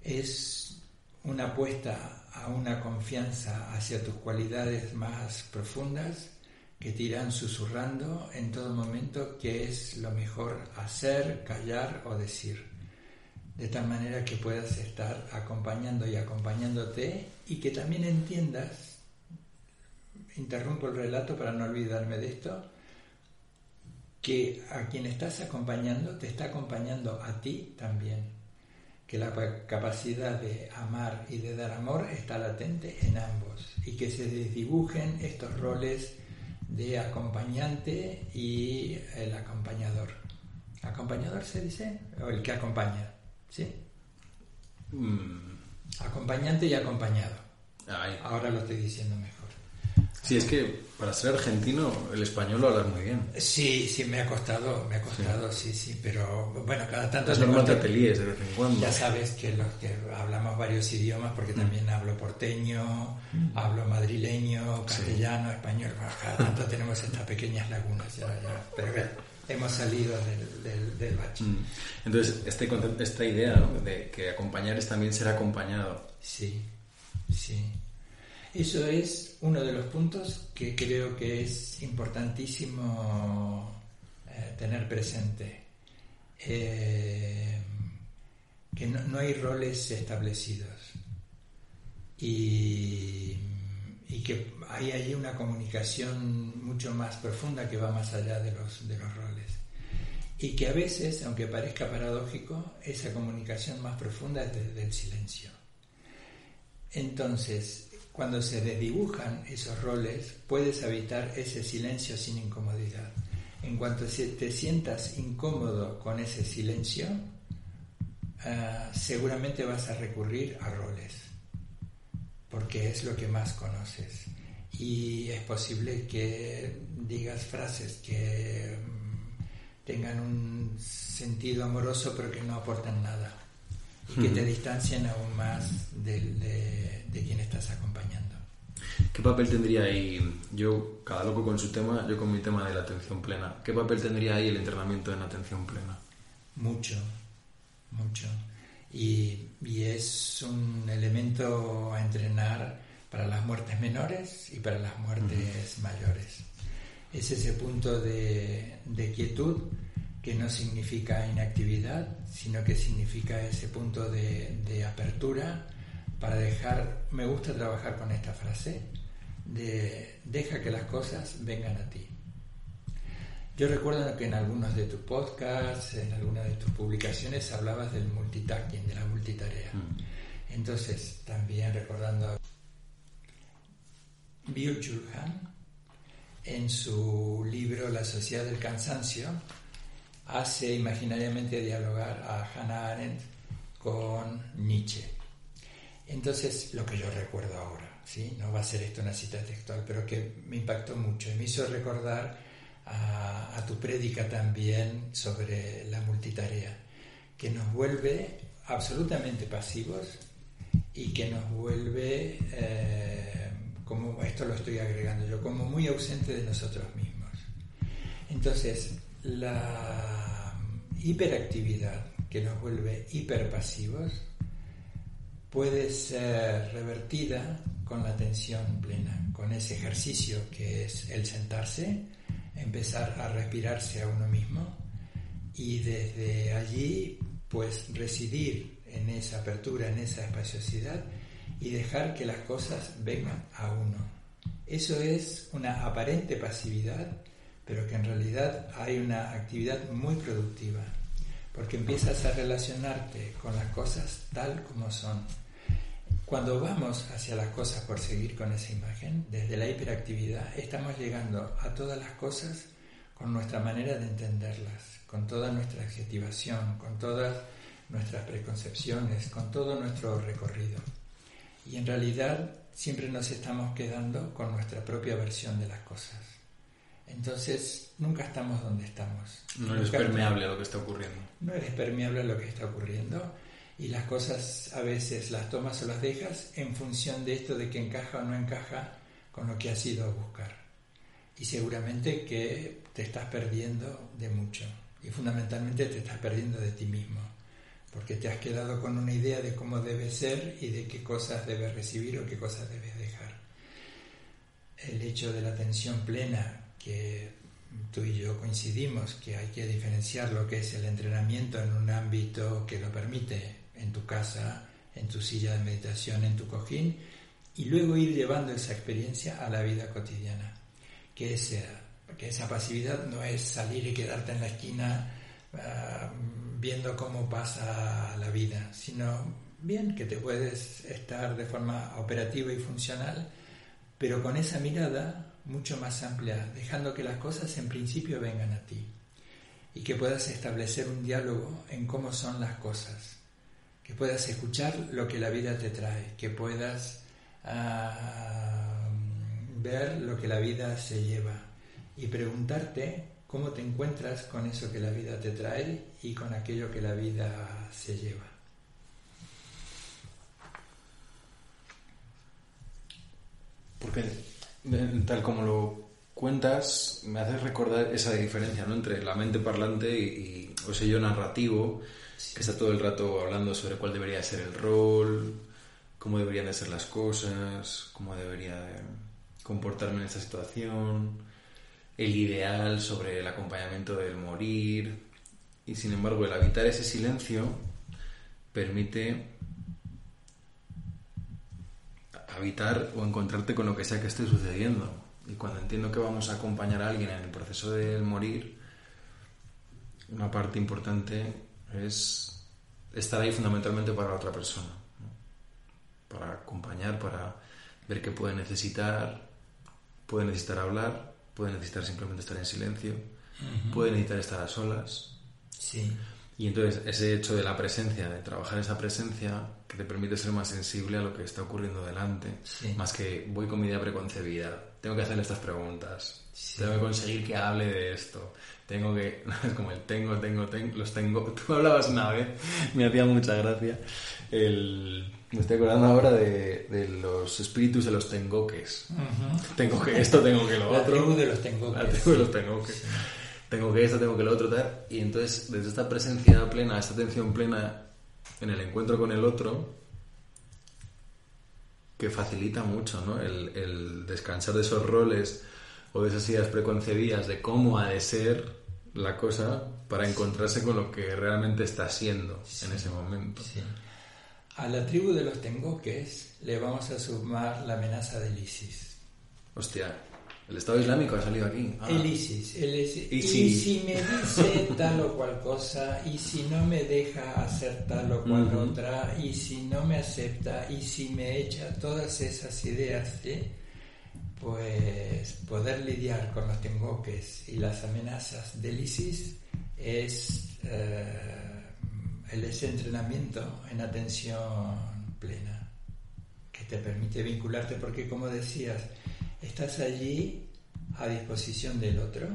Speaker 3: Es una apuesta a una confianza hacia tus cualidades más profundas que te irán susurrando en todo momento qué es lo mejor hacer, callar o decir. De tal manera que puedas estar acompañando y acompañándote y que también entiendas, interrumpo el relato para no olvidarme de esto, que a quien estás acompañando te está acompañando a ti también que la capacidad de amar y de dar amor está latente en ambos y que se desdibujen estos roles de acompañante y el acompañador. ¿Acompañador se dice? ¿O el que acompaña? ¿Sí? Mm. Acompañante y acompañado. Ahora lo estoy diciendo mejor.
Speaker 2: Sí, es que para ser argentino el español lo hablas muy bien.
Speaker 3: Sí, sí, me ha costado, me ha costado, sí, sí, pero bueno, cada tanto...
Speaker 2: Es normal te pelees de vez en cuando.
Speaker 3: Ya sabes que los que hablamos varios idiomas, porque mm. también hablo porteño, mm. hablo madrileño, castellano, español, cada tanto tenemos estas pequeñas lagunas, ya, ya, pero bueno, hemos salido del, del, bache. Mm.
Speaker 2: Entonces, este, esta idea ¿no? de que acompañar es también ser acompañado.
Speaker 3: Sí, sí. Eso es uno de los puntos que creo que es importantísimo eh, tener presente. Eh, que no, hay roles establecidos y, y, que hay allí una comunicación mucho más profunda que va más allá de los, de los roles. Y que a veces, aunque parezca paradójico, esa comunicación más profunda es desde el silencio. Entonces, cuando se desdibujan esos roles, puedes habitar ese silencio sin incomodidad. En cuanto te sientas incómodo con ese silencio, ah, seguramente vas a recurrir a roles, porque es lo que más conoces. Y es posible que digas frases que mm, tengan un sentido amoroso pero que no aportan nada y que te distancien aún más de, quien estás acompañando.
Speaker 2: ¿Qué papel tendría ahí, yo, cada loco con su tema, yo con mi tema de la atención plena, ¿qué papel tendría ahí el entrenamiento en atención plena?
Speaker 3: Mucho, mucho. Y, y es un elemento a entrenar para las muertes menores y para las muertes mayores. Es ese punto de, de quietud que no significa inactividad, sino que significa ese punto de, apertura para dejar, me gusta trabajar con esta frase, de deja que las cosas vengan a ti. Yo recuerdo que en algunos de tus podcasts, en algunas de tus publicaciones hablabas del multitasking, de la multitarea. Mm. Entonces, también recordando a Bill en su libro La sociedad del cansancio, hace imaginariamente dialogar a Hannah Arendt con Nietzsche. Entonces, lo que yo recuerdo ahora, ¿sí? no va a ser esto una cita textual, pero que me impactó mucho y me hizo recordar a, tu prédica también sobre la multitarea, que nos vuelve absolutamente pasivos y que nos vuelve, eh, como esto lo estoy agregando yo, como muy ausente de nosotros mismos. Entonces, la hiperactividad que nos vuelve hiperpasivos puede ser revertida con la atención plena, con ese ejercicio que es el sentarse, empezar a respirarse a uno mismo y desde allí pues residir en esa apertura, en esa espaciosidad y dejar que las cosas vengan a uno. Eso es una aparente pasividad pero que en realidad hay una actividad muy productiva, porque empiezas a relacionarte con las cosas tal como son. Cuando vamos hacia las cosas por seguir con esa imagen, desde la hiperactividad, estamos llegando a todas las cosas con nuestra manera de entenderlas, con toda nuestra adjetivación, con todas nuestras preconcepciones, con todo nuestro recorrido. Y en realidad siempre nos estamos quedando con nuestra propia versión de las cosas. Entonces, nunca estamos donde estamos.
Speaker 2: No eres permeable a lo que está ocurriendo.
Speaker 3: No eres permeable a lo que está ocurriendo. Y las cosas a veces las tomas o las dejas en función de esto de que encaja o no encaja con lo que has ido a buscar. Y seguramente que te estás perdiendo de mucho. Y fundamentalmente te estás perdiendo de ti mismo. Porque te has quedado con una idea de cómo debe ser y de qué cosas debes recibir o qué cosas debes dejar. El hecho de la atención plena que tú y yo coincidimos que hay que diferenciar lo que es el entrenamiento en un ámbito que lo permite, en tu casa, en tu silla de meditación, en tu cojín, y luego ir llevando esa experiencia a la vida cotidiana. Que esa, que esa pasividad no es salir y quedarte en la esquina ah, viendo cómo pasa la vida, sino bien que te puedes estar de forma operativa y funcional, pero con esa mirada mucho más amplia, dejando que las cosas en principio vengan a ti y que puedas establecer un diálogo en cómo son las cosas, que puedas escuchar lo que la vida te trae, que puedas ah, ver lo que la vida se lleva y preguntarte cómo te encuentras con eso que la vida te trae y con aquello que la vida se lleva.
Speaker 2: Porque tal como lo cuentas, me haces recordar esa diferencia ¿no? entre la mente parlante y, yo narrativo, que está todo el rato hablando sobre cuál debería ser el rol, cómo deberían de ser las cosas, cómo debería comportarme en esta situación. el ideal sobre el acompañamiento del morir. Y sin embargo, el habitar ese silencio permite habitar o encontrarte con lo que sea que esté sucediendo. Y cuando entiendo que vamos a acompañar a alguien en el proceso del morir, una parte importante es estar ahí fundamentalmente para la otra persona, para acompañar, para ver qué puede necesitar, puede necesitar hablar, puede necesitar simplemente estar en silencio, puede necesitar estar a solas.
Speaker 3: Sí.
Speaker 2: Y entonces ese hecho de la presencia, de trabajar esa presencia, que te permite ser más sensible a lo que está ocurriendo delante, más que voy con mi idea preconcebida, tengo que hacerle estas preguntas, tengo que conseguir que hable de esto, tengo que, es como el tengo, tengo, tengo, los tengo, tú hablabas una vez, me hacía mucha gracia, el, me estoy acordando ahora de, de los espíritus de los tengoques, tengo que esto, tengo que lo otro,
Speaker 3: la tribu de los tengoques,
Speaker 2: la tribu de los tengoques. Tengo que esto, tengo que lo otro, tal. Y entonces, desde esta presencia plena, esta atención plena en el encuentro con el otro, que facilita mucho, ¿no? El, descansar de esos roles o de esas ideas preconcebidas de cómo ha de ser la cosa para encontrarse con lo que realmente está siendo en ese momento.
Speaker 3: A la tribu de los tengoques le vamos a sumar la amenaza del ISIS.
Speaker 2: Hostia, el Estado Islámico ha salido aquí.
Speaker 3: Ah. El ISIS. ¿Y, si... me dice tal o cual cosa, y si no me deja hacer tal o cual otra, y si no me acepta, y si me echa todas esas ideas, pues poder lidiar con los tengoques y las amenazas del ISIS es eh, el entrenamiento en atención plena, que te permite vincularte, porque como decías, estás allí a disposición del otro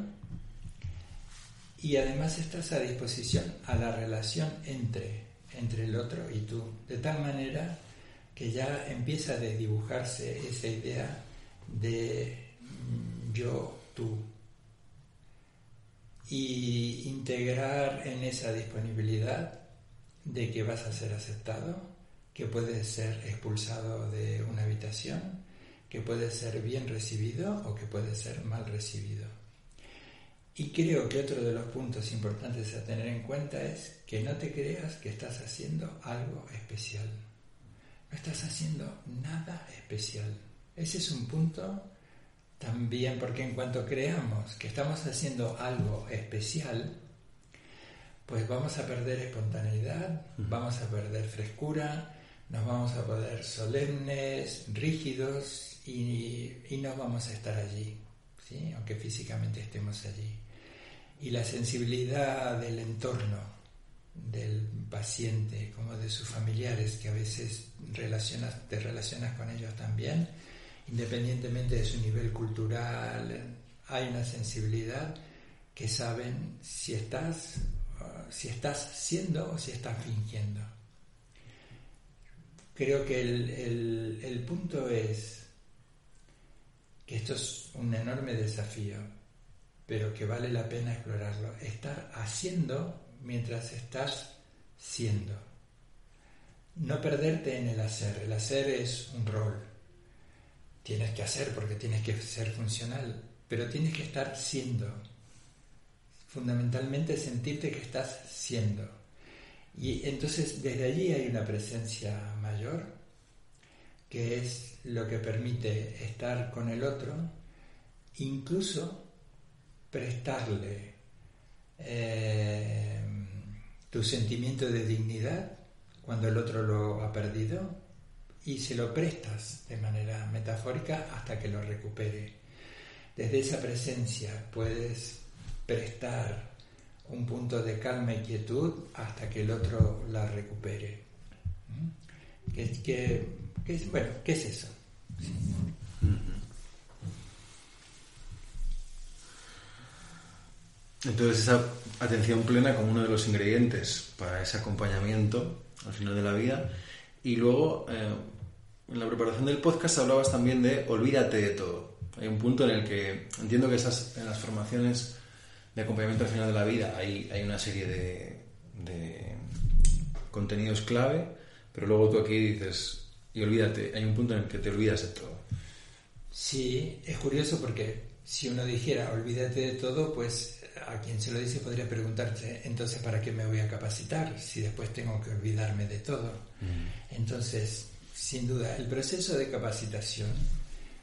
Speaker 3: y además estás a disposición a la relación entre, entre el otro y tú, de tal manera que ya empieza a desdibujarse esa idea de yo, tú, y integrar en esa disponibilidad de que vas a ser aceptado, que puedes ser expulsado de una habitación, que puede ser bien recibido o que puede ser mal recibido. Y creo que otro de los puntos importantes a tener en cuenta es que no te creas que estás haciendo algo especial. No estás haciendo nada especial. Ese es un punto también porque en cuanto creamos que estamos haciendo algo especial, pues vamos a perder espontaneidad, vamos a perder frescura, nos vamos a poder solemnes, rígidos y, no vamos a estar allí, ¿sí? aunque físicamente estemos allí. Y la sensibilidad del entorno, del paciente, como de sus familiares, que a veces relacionas, te relacionas con ellos también, independientemente de su nivel cultural, hay una sensibilidad que saben si estás, si estás siendo o si estás fingiendo. Creo que el, el punto es que esto es un enorme desafío, pero que vale la pena explorarlo. Estar haciendo mientras estás siendo. No perderte en el hacer. El hacer es un rol. Tienes que hacer porque tienes que ser funcional, pero tienes que estar siendo. Fundamentalmente sentirte que estás siendo. Y entonces desde allí hay una presencia mayor que es lo que permite estar con el otro, incluso prestarle eh, tu sentimiento de dignidad cuando el otro lo ha perdido y se lo prestas de manera metafórica hasta que lo recupere. Desde esa presencia puedes prestar un punto de calma y quietud hasta que el otro la recupere. Que, que ¿Qué es, bueno, ¿qué es eso?
Speaker 2: Entonces esa atención plena como uno de los ingredientes para ese acompañamiento al final de la vida. Y luego, eh, en la preparación del podcast hablabas también de olvídate de todo. Hay un punto en el que entiendo que esas, en las formaciones de acompañamiento al final de la vida hay, hay una serie de contenidos clave, pero luego tú aquí dices, y olvídate, hay un punto en el que te olvidas de todo.
Speaker 3: Sí, es curioso porque si uno dijera olvídate de todo, pues a quien se lo dice podría preguntarse, entonces ¿para qué me voy a capacitar si después tengo que olvidarme de todo? Mm. Entonces, sin duda, el proceso de capacitación,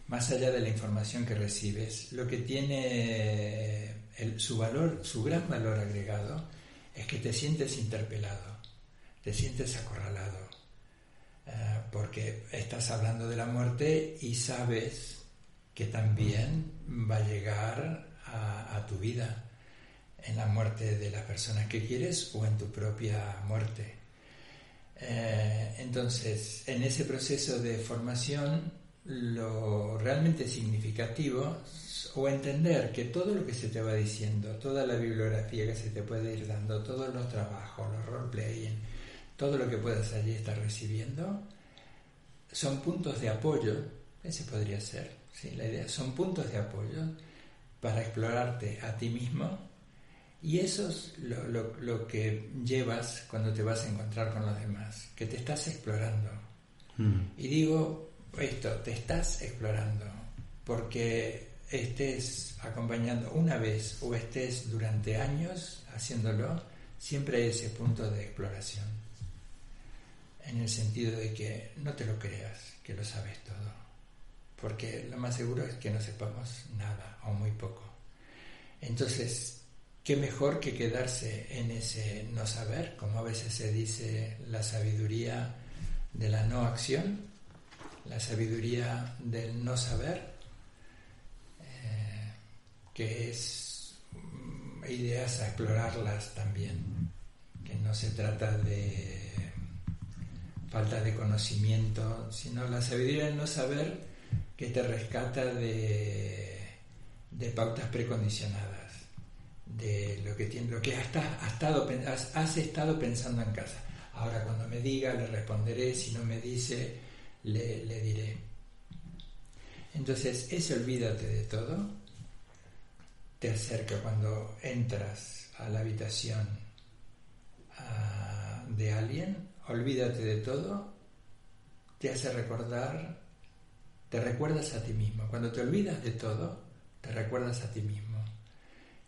Speaker 3: más allá de la información que recibes, lo que tiene su valor, su gran valor agregado, es que te sientes interpelado, te sientes acorralado, porque estás hablando de la muerte y sabes que también va a llegar a, tu vida en la muerte de las personas que quieres o en tu propia muerte. Eh, entonces, en ese proceso de formación, lo realmente significativo o entender que todo lo que se te va diciendo, toda la bibliografía que se te puede ir dando, todos los trabajos, los role-playing, todo lo que puedas allí estar recibiendo, son puntos de apoyo, ese podría ser, ¿sí? la idea, son puntos de apoyo para explorarte a ti mismo y eso es lo, lo, que llevas cuando te vas a encontrar con los demás, que te estás explorando. Mm. Y digo esto, te estás explorando, porque estés acompañando una vez o estés durante años haciéndolo, siempre hay ese punto de exploración. En el sentido de que no te lo creas, que lo sabes todo. Porque lo más seguro es que no sepamos nada o muy poco. Entonces, ¿qué mejor que quedarse en ese no saber, como a veces se dice la sabiduría de la no acción, la sabiduría del no saber? que es mm, ideas a explorarlas también, que no se trata de falta de conocimiento, sino la sabiduría de no saber que te rescata de, de pautas precondicionadas, de lo que, lo que has, estado, has, estado pensando en casa. Ahora cuando me diga le responderé, si no me dice le, le diré. Entonces, ese olvídate de todo te acerca cuando entras a la habitación ah, de alguien, olvídate de todo, te hace recordar, te recuerdas a ti mismo. Cuando te olvidas de todo, te recuerdas a ti mismo.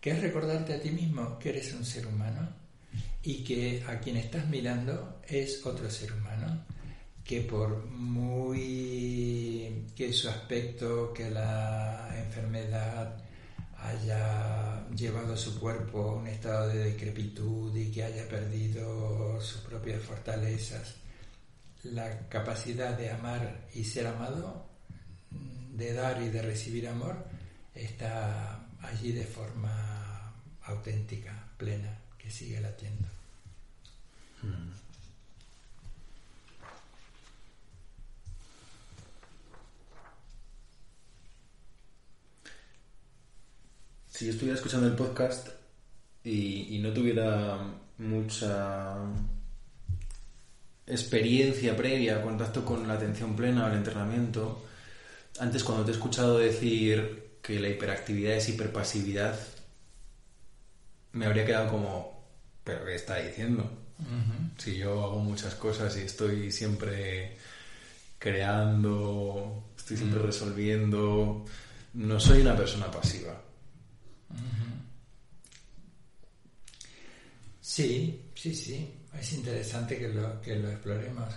Speaker 3: ¿Qué es recordarte a ti mismo? Que eres un ser humano y que a quien estás mirando es otro ser humano que por muy que su aspecto, que la enfermedad, haya llevado su cuerpo a un estado de decrepitud y que haya perdido sus propias fortalezas, la capacidad de amar y ser amado, de dar y de recibir amor, está allí de forma auténtica, plena, que sigue latiendo. Mm.
Speaker 2: Si yo estuviera escuchando el podcast y, no tuviera mucha experiencia previa, contacto con la atención plena o el entrenamiento, antes cuando te he escuchado decir que la hiperactividad es hiperpasividad, me habría quedado como, ¿pero qué está diciendo? Si yo hago muchas cosas y estoy siempre creando, estoy siempre resolviendo, no soy una persona pasiva.
Speaker 3: Sí, sí, sí. Es interesante que lo, que lo exploremos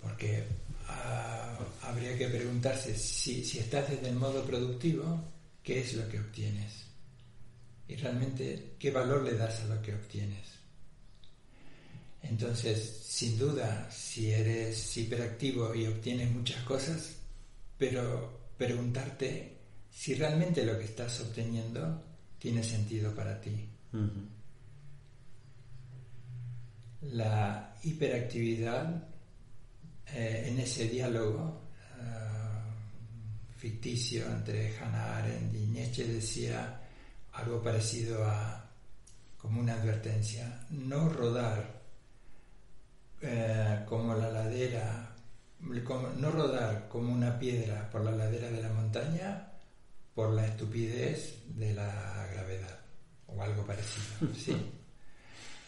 Speaker 3: porque ah, habría que preguntarse si, si estás desde el modo productivo, ¿qué es lo que obtienes? Y realmente, ¿qué valor le das a lo que obtienes? Entonces, sin duda, si eres hiperactivo y obtienes muchas cosas, pero preguntarte si realmente lo que estás obteniendo tiene sentido para ti. La hiperactividad eh, en ese diálogo eh, ficticio entre Hannah Arendt y Nietzsche decía algo parecido a como una advertencia, no rodar eh, como la ladera, no rodar como una piedra por la ladera de la montaña por la estupidez de la gravedad o algo parecido. ¿sí?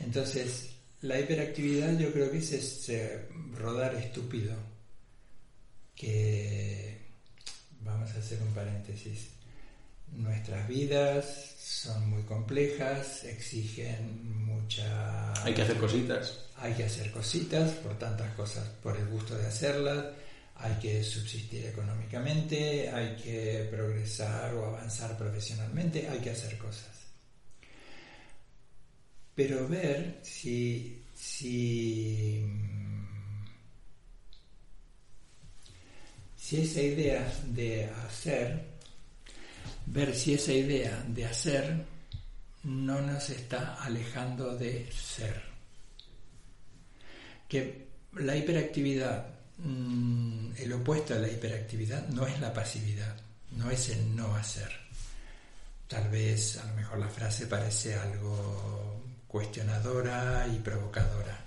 Speaker 3: Entonces, la hiperactividad yo creo que es ese rodar estúpido, que, vamos a hacer un paréntesis, nuestras vidas son muy complejas, exigen mucha...
Speaker 2: Hay que hacer cositas.
Speaker 3: Hay que hacer cositas por tantas cosas, por el gusto de hacerlas, hay que subsistir económicamente, hay que progresar o avanzar profesionalmente, hay que hacer cosas. Pero ver si, si, si esa idea de hacer, ver si esa idea de hacer no nos está alejando de ser. Que la hiperactividad el opuesto a la hiperactividad no es la pasividad, no es el no hacer. Tal vez a lo mejor la frase parece algo cuestionadora y provocadora,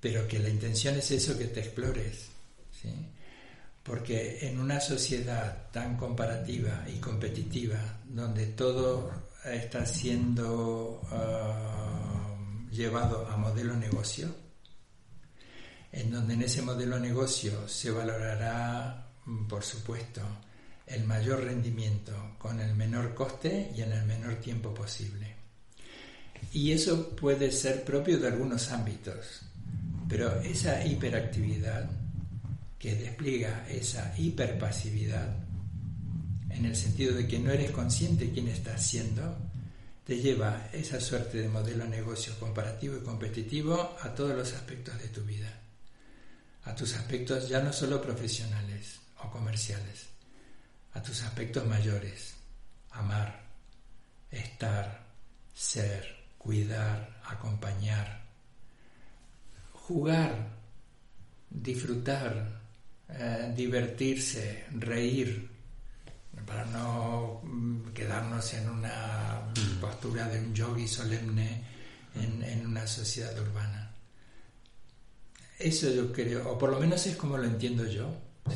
Speaker 3: pero que la intención es eso, que te explores. ¿sí? Porque en una sociedad tan comparativa y competitiva, donde todo está siendo ah, llevado a modelo negocio, en donde en ese modelo de negocio se valorará, mm, por supuesto, el mayor rendimiento con el menor coste y en el menor tiempo posible. Y eso puede ser propio de algunos ámbitos, pero esa hiperactividad que despliega esa hiperpasividad, en el sentido de que no eres consciente quién estás siendo, te lleva esa suerte de modelo de negocio comparativo y competitivo a todos los aspectos de tu vida a tus aspectos ya no solo profesionales o comerciales, a tus aspectos mayores, amar, estar, ser, cuidar, acompañar, jugar, disfrutar, eh, divertirse, reír, para no mm, quedarnos en una mm. postura de un yogi solemne en una sociedad urbana. Eso yo creo, o por lo menos es como lo entiendo yo,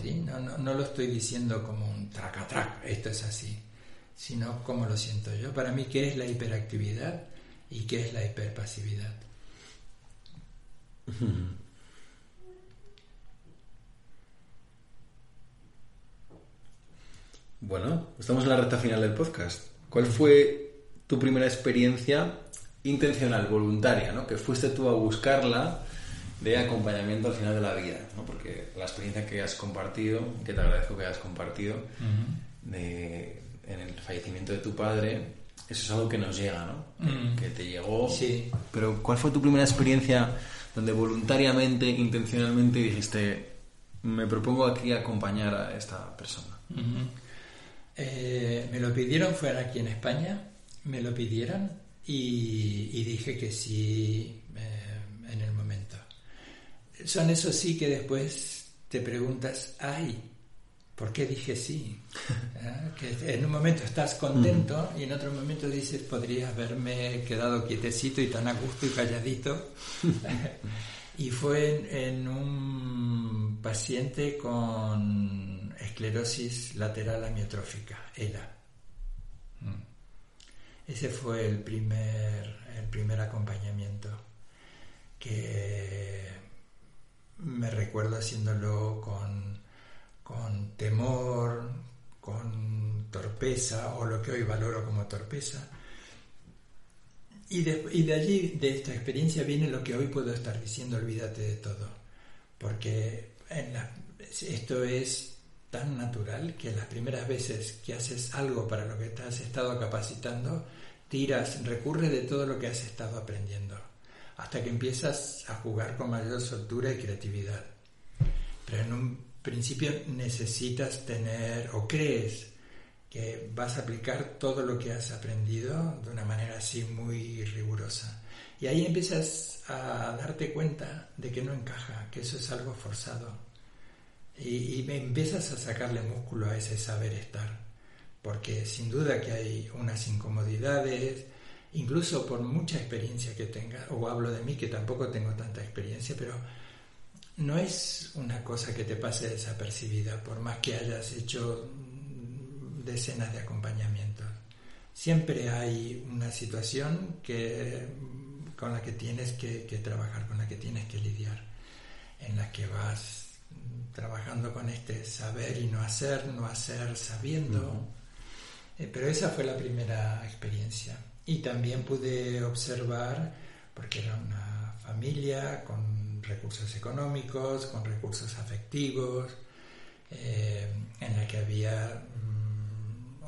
Speaker 3: ¿sí? no, no, lo estoy diciendo como un traca esto es así, sino como lo siento yo. Para mí, ¿qué es la hiperactividad y qué es la hiperpasividad?
Speaker 2: Bueno, estamos en la recta final del podcast. ¿Cuál fue tu primera experiencia intencional, voluntaria, ¿no? que fuiste tú a buscarla de acompañamiento al final de la vida, ¿no? porque la experiencia que has compartido, que te agradezco que hayas compartido, de, en el fallecimiento de tu padre, eso es algo que nos llega, ¿no? Que te llegó.
Speaker 3: Sí.
Speaker 2: Pero ¿cuál fue tu primera experiencia donde voluntariamente, intencionalmente dijiste, me propongo aquí acompañar a esta persona?
Speaker 3: Eh, me lo pidieron, fue aquí en España, me lo pidieron y, dije que sí eh, en el momento son esos sí que después te preguntas, ay, ¿por qué dije sí? ¿Ah? Que en un momento estás contento y en otro momento dices, podría haberme quedado quietecito y tan a gusto y calladito. y fue en, un paciente con esclerosis lateral amiotrófica, ELA. Mm. Ese fue el primer, el primer acompañamiento que me recuerdo haciéndolo con, temor, con torpeza o lo que hoy valoro como torpeza. Y de, y de, allí, de esta experiencia, viene lo que hoy puedo estar diciendo, olvídate de todo. Porque esto es tan natural que las primeras veces que haces algo para lo que te has estado capacitando, tiras, recurre de todo lo que has estado aprendiendo hasta que empiezas a jugar con mayor soltura y creatividad. Pero en un principio necesitas tener o crees que vas a aplicar todo lo que has aprendido de una manera así muy rigurosa. Y ahí empiezas a darte cuenta de que no encaja, que eso es algo forzado. Y, y empiezas a sacarle músculo a ese saber estar, porque sin duda que hay unas incomodidades, incluso por mucha experiencia que tenga, o hablo de mí que tampoco tengo tanta experiencia, pero no es una cosa que te pase desapercibida, por más que hayas hecho decenas de acompañamientos. Siempre hay una situación que, con la que tienes que, trabajar, con la que tienes que lidiar, en la que vas trabajando con este saber y no hacer, no hacer sabiendo. Eh, pero esa fue la primera experiencia. Y también pude observar, porque era una familia con recursos económicos, con recursos afectivos, eh, en la que había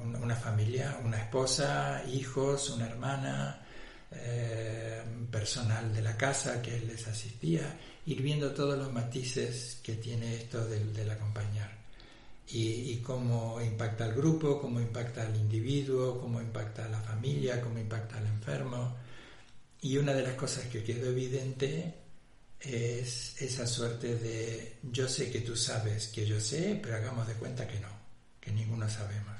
Speaker 3: mm, una familia, una esposa, hijos, una hermana, eh, personal de la casa que les asistía, ir viendo todos los matices que tiene esto del, acompañar. Y, cómo impacta al grupo, cómo impacta al individuo, cómo impacta a la familia, cómo impacta al enfermo. Y una de las cosas que quedó evidente es esa suerte de yo sé que tú sabes que yo sé, pero hagamos de cuenta que no, que ninguno sabemos.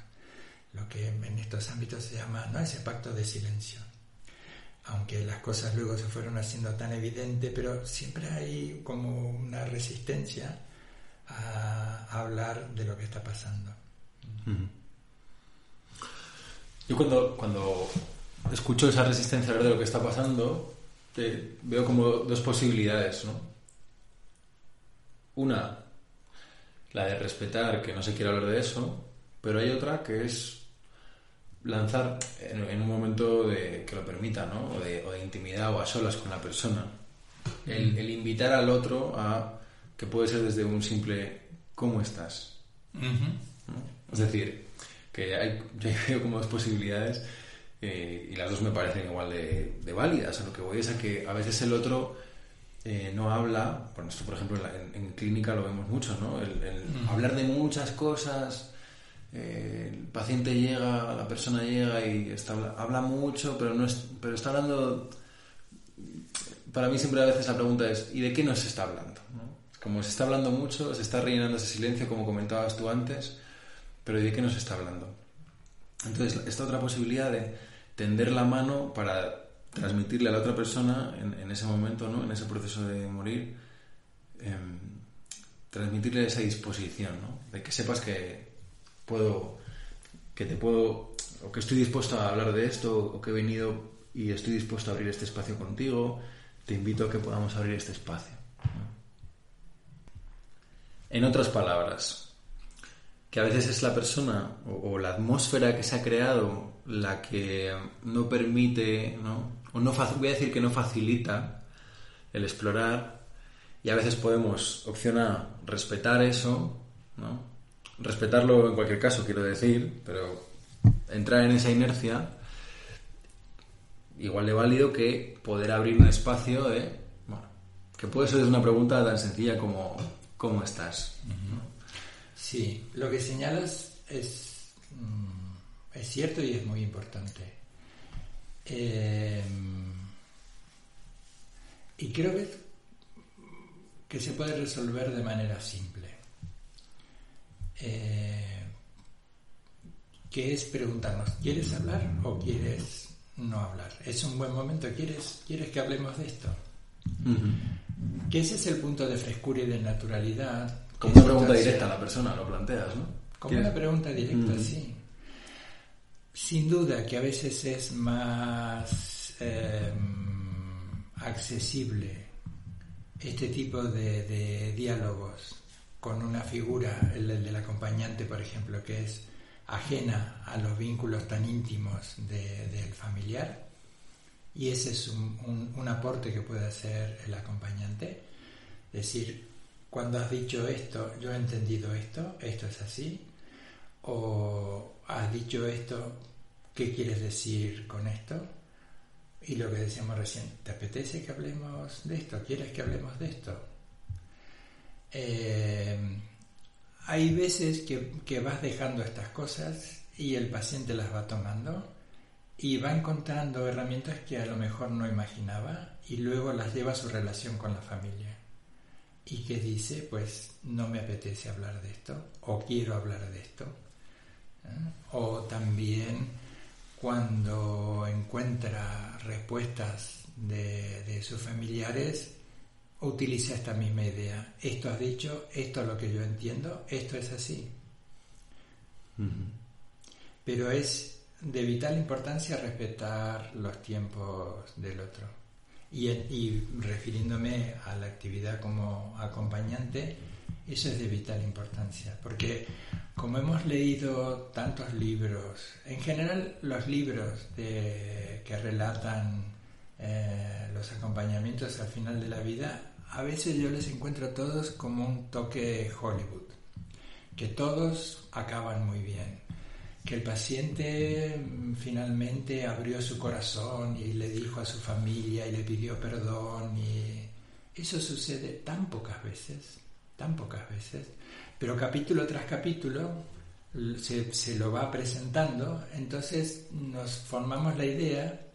Speaker 3: Lo que en estos ámbitos se llama ¿no? ese pacto de silencio aunque las cosas luego se fueron haciendo tan evidentes, pero siempre hay como una resistencia a, hablar de lo que está pasando.
Speaker 2: Yo cuando, cuando escucho esa resistencia a hablar de lo que está pasando, veo como dos posibilidades, ¿no? Una, la de respetar que no se quiere hablar de eso, pero hay otra que es lanzar en, un momento de, que lo permita, ¿no? O de, intimidad o a solas con la persona. El, invitar al otro a que puede ser desde un simple ¿cómo estás? Es decir, que hay, yo veo como dos posibilidades eh, y las dos me parecen igual de, válidas. A lo que voy es a que a veces el otro eh, no habla, por esto por ejemplo en, clínica lo vemos mucho, ¿no? El, hablar de muchas cosas eh, el paciente llega, la persona llega y está, habla mucho, pero, no es, pero está hablando... Para mí siempre a veces la pregunta es, ¿y de qué nos está hablando? Como se está hablando mucho, se está rellenando ese silencio, como comentabas tú antes, pero ¿y de qué nos está hablando? Entonces, esta otra posibilidad de tender la mano para transmitirle a la otra persona en, ese momento, ¿no? en ese proceso de morir, em, transmitirle esa disposición, ¿no? de que sepas que, puedo, que te puedo, o que estoy dispuesto a hablar de esto, o que he venido y estoy dispuesto a abrir este espacio contigo, te invito a que podamos abrir este espacio. En otras palabras, que a veces es la persona o, la atmósfera que se ha creado la que no permite, ¿no? o no voy a decir que no facilita el explorar, y a veces podemos, opción A, respetar eso, ¿no? respetarlo en cualquier caso, quiero decir, pero entrar en esa inercia, igual de válido que poder abrir un espacio de, bueno, que puede ser una pregunta tan sencilla como ¿cómo estás?
Speaker 3: Sí, lo que señalas es, mm, es cierto y es muy importante. Eh, y creo que, que se puede resolver de manera simple. Eh, que es preguntarnos, ¿quieres hablar o quieres no hablar? Es un buen momento, ¿quieres, ¿quieres que hablemos de esto? Que ese es el punto de frescura y de naturalidad.
Speaker 2: Como una pregunta directa a la persona, lo planteas, ¿no?
Speaker 3: Como una pregunta directa, sí. Sin duda que a veces es más em, accesible este tipo de diálogos con una figura, el, del acompañante, por ejemplo, que es ajena a los vínculos tan íntimos del familiar. Y ese es un, un, aporte que puede hacer el acompañante. Decir, cuando has dicho esto, yo he entendido esto, esto es así. O has dicho esto, ¿qué quieres decir con esto? Y lo que decíamos recién, ¿te apetece que hablemos de esto? ¿Quieres que hablemos de esto? Eh, hay veces que, vas dejando estas cosas y el paciente las va tomando y va encontrando herramientas que a lo mejor no imaginaba y luego las lleva a su relación con la familia. Y que dice, pues no me apetece hablar de esto o quiero hablar de esto. ¿eh? O también cuando encuentra respuestas de, de sus familiares, utiliza esta misma idea. Esto has dicho, esto es lo que yo entiendo, esto es así. Pero es de vital importancia respetar los tiempos del otro. Y, refiriéndome a la actividad como acompañante, Eso es de vital importancia, porque como hemos leído tantos libros, en general los libros que relatan eh, los acompañamientos al final de la vida, a veces yo les encuentro todos como un toque Hollywood, que todos acaban muy bien, que el paciente mm, finalmente abrió su corazón y le dijo a su familia y le pidió perdón y eso sucede tan pocas veces tan pocas veces, pero capítulo tras capítulo se, se, lo va presentando, entonces nos formamos la idea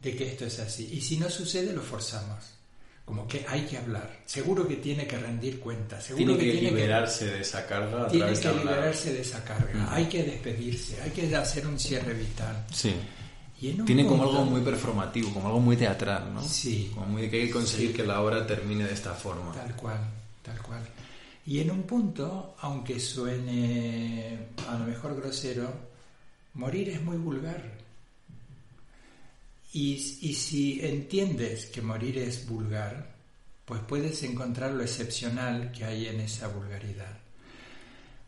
Speaker 3: de que esto es así. Y si no sucede, lo forzamos. Como que hay que hablar. Seguro que tiene que rendir cuenta. Seguro
Speaker 2: tiene
Speaker 3: que,
Speaker 2: tiene liberarse de esa carga. A
Speaker 3: tiene que liberarse de esa carga. Hay que despedirse. Hay que hacer un cierre vital.
Speaker 2: Sí. tiene como algo muy performativo, como algo muy teatral, ¿no?
Speaker 3: Sí.
Speaker 2: Como muy de que hay que conseguir que la obra termine de esta forma.
Speaker 3: Tal cual, tal cual. Y en un punto, aunque suene a lo mejor grosero, morir es muy vulgar. Y, si entiendes que morir es vulgar, pues puedes encontrar lo excepcional que hay en esa vulgaridad.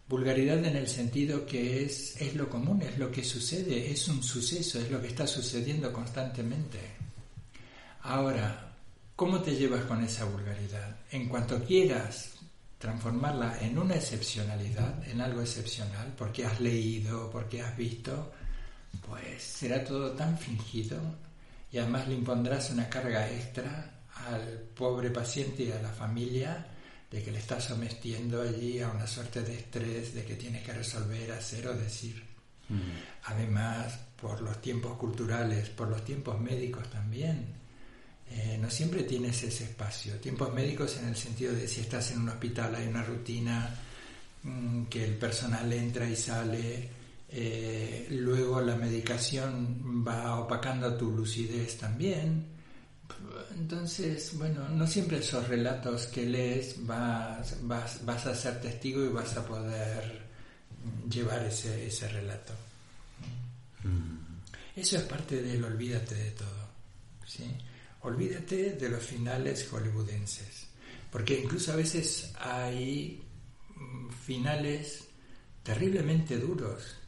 Speaker 3: Vulgaridad en el sentido que es, es lo común, es lo que sucede, es un suceso, es lo que está sucediendo constantemente. Ahora, ¿cómo te llevas con esa vulgaridad? En cuanto quieras transformarla en una excepcionalidad, en algo excepcional, porque has leído, porque has visto, pues será todo tan fingido y además le impondrás una carga extra al pobre paciente y a la familia de que le estás sometiendo allí a una suerte de estrés, de que tienes que resolver, hacer o decir. Mm. Además, por los tiempos culturales, por los tiempos médicos también, eh, no siempre tienes ese espacio. Tiempos médicos en el sentido de si estás en un hospital hay una rutina mm, que el personal entra y sale, eh, luego la medicación va opacando tu lucidez también. Entonces, bueno, no siempre esos relatos que lees vas, vas, vas a ser testigo y vas a poder llevar ese, ese relato. Mm. Eso es parte del olvídate de todo. ¿sí? Olvídate de los finales hollywoodenses, porque incluso a veces hay mm, finales terriblemente duros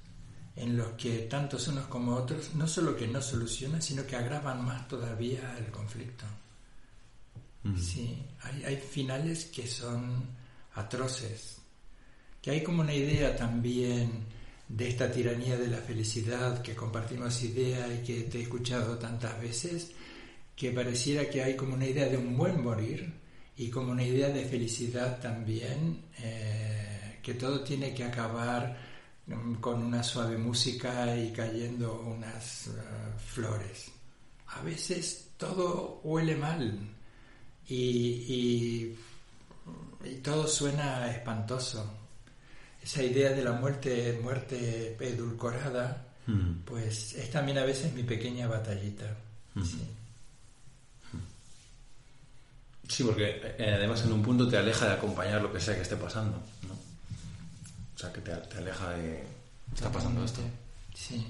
Speaker 3: en los que tantos unos como otros no solo que no solucionan, sino que agravan más todavía el conflicto. Sí, hay, hay finales que son atroces, que hay como una idea también de esta tiranía de la felicidad que compartimos idea y que te he escuchado tantas veces, que pareciera que hay como una idea de un buen morir y como una idea de felicidad también, eh, que todo tiene que acabar con una suave música y cayendo unas eh, flores. A veces todo huele mal y, y, todo suena espantoso. Esa idea de la muerte, muerte edulcorada, mm. pues es también a veces mi pequeña batallita. Mm. Sí.
Speaker 2: Sí, porque eh, además en un punto te aleja de acompañar lo que sea que esté pasando, sea, que te, aleja de... Está pasando esto.
Speaker 3: Sí.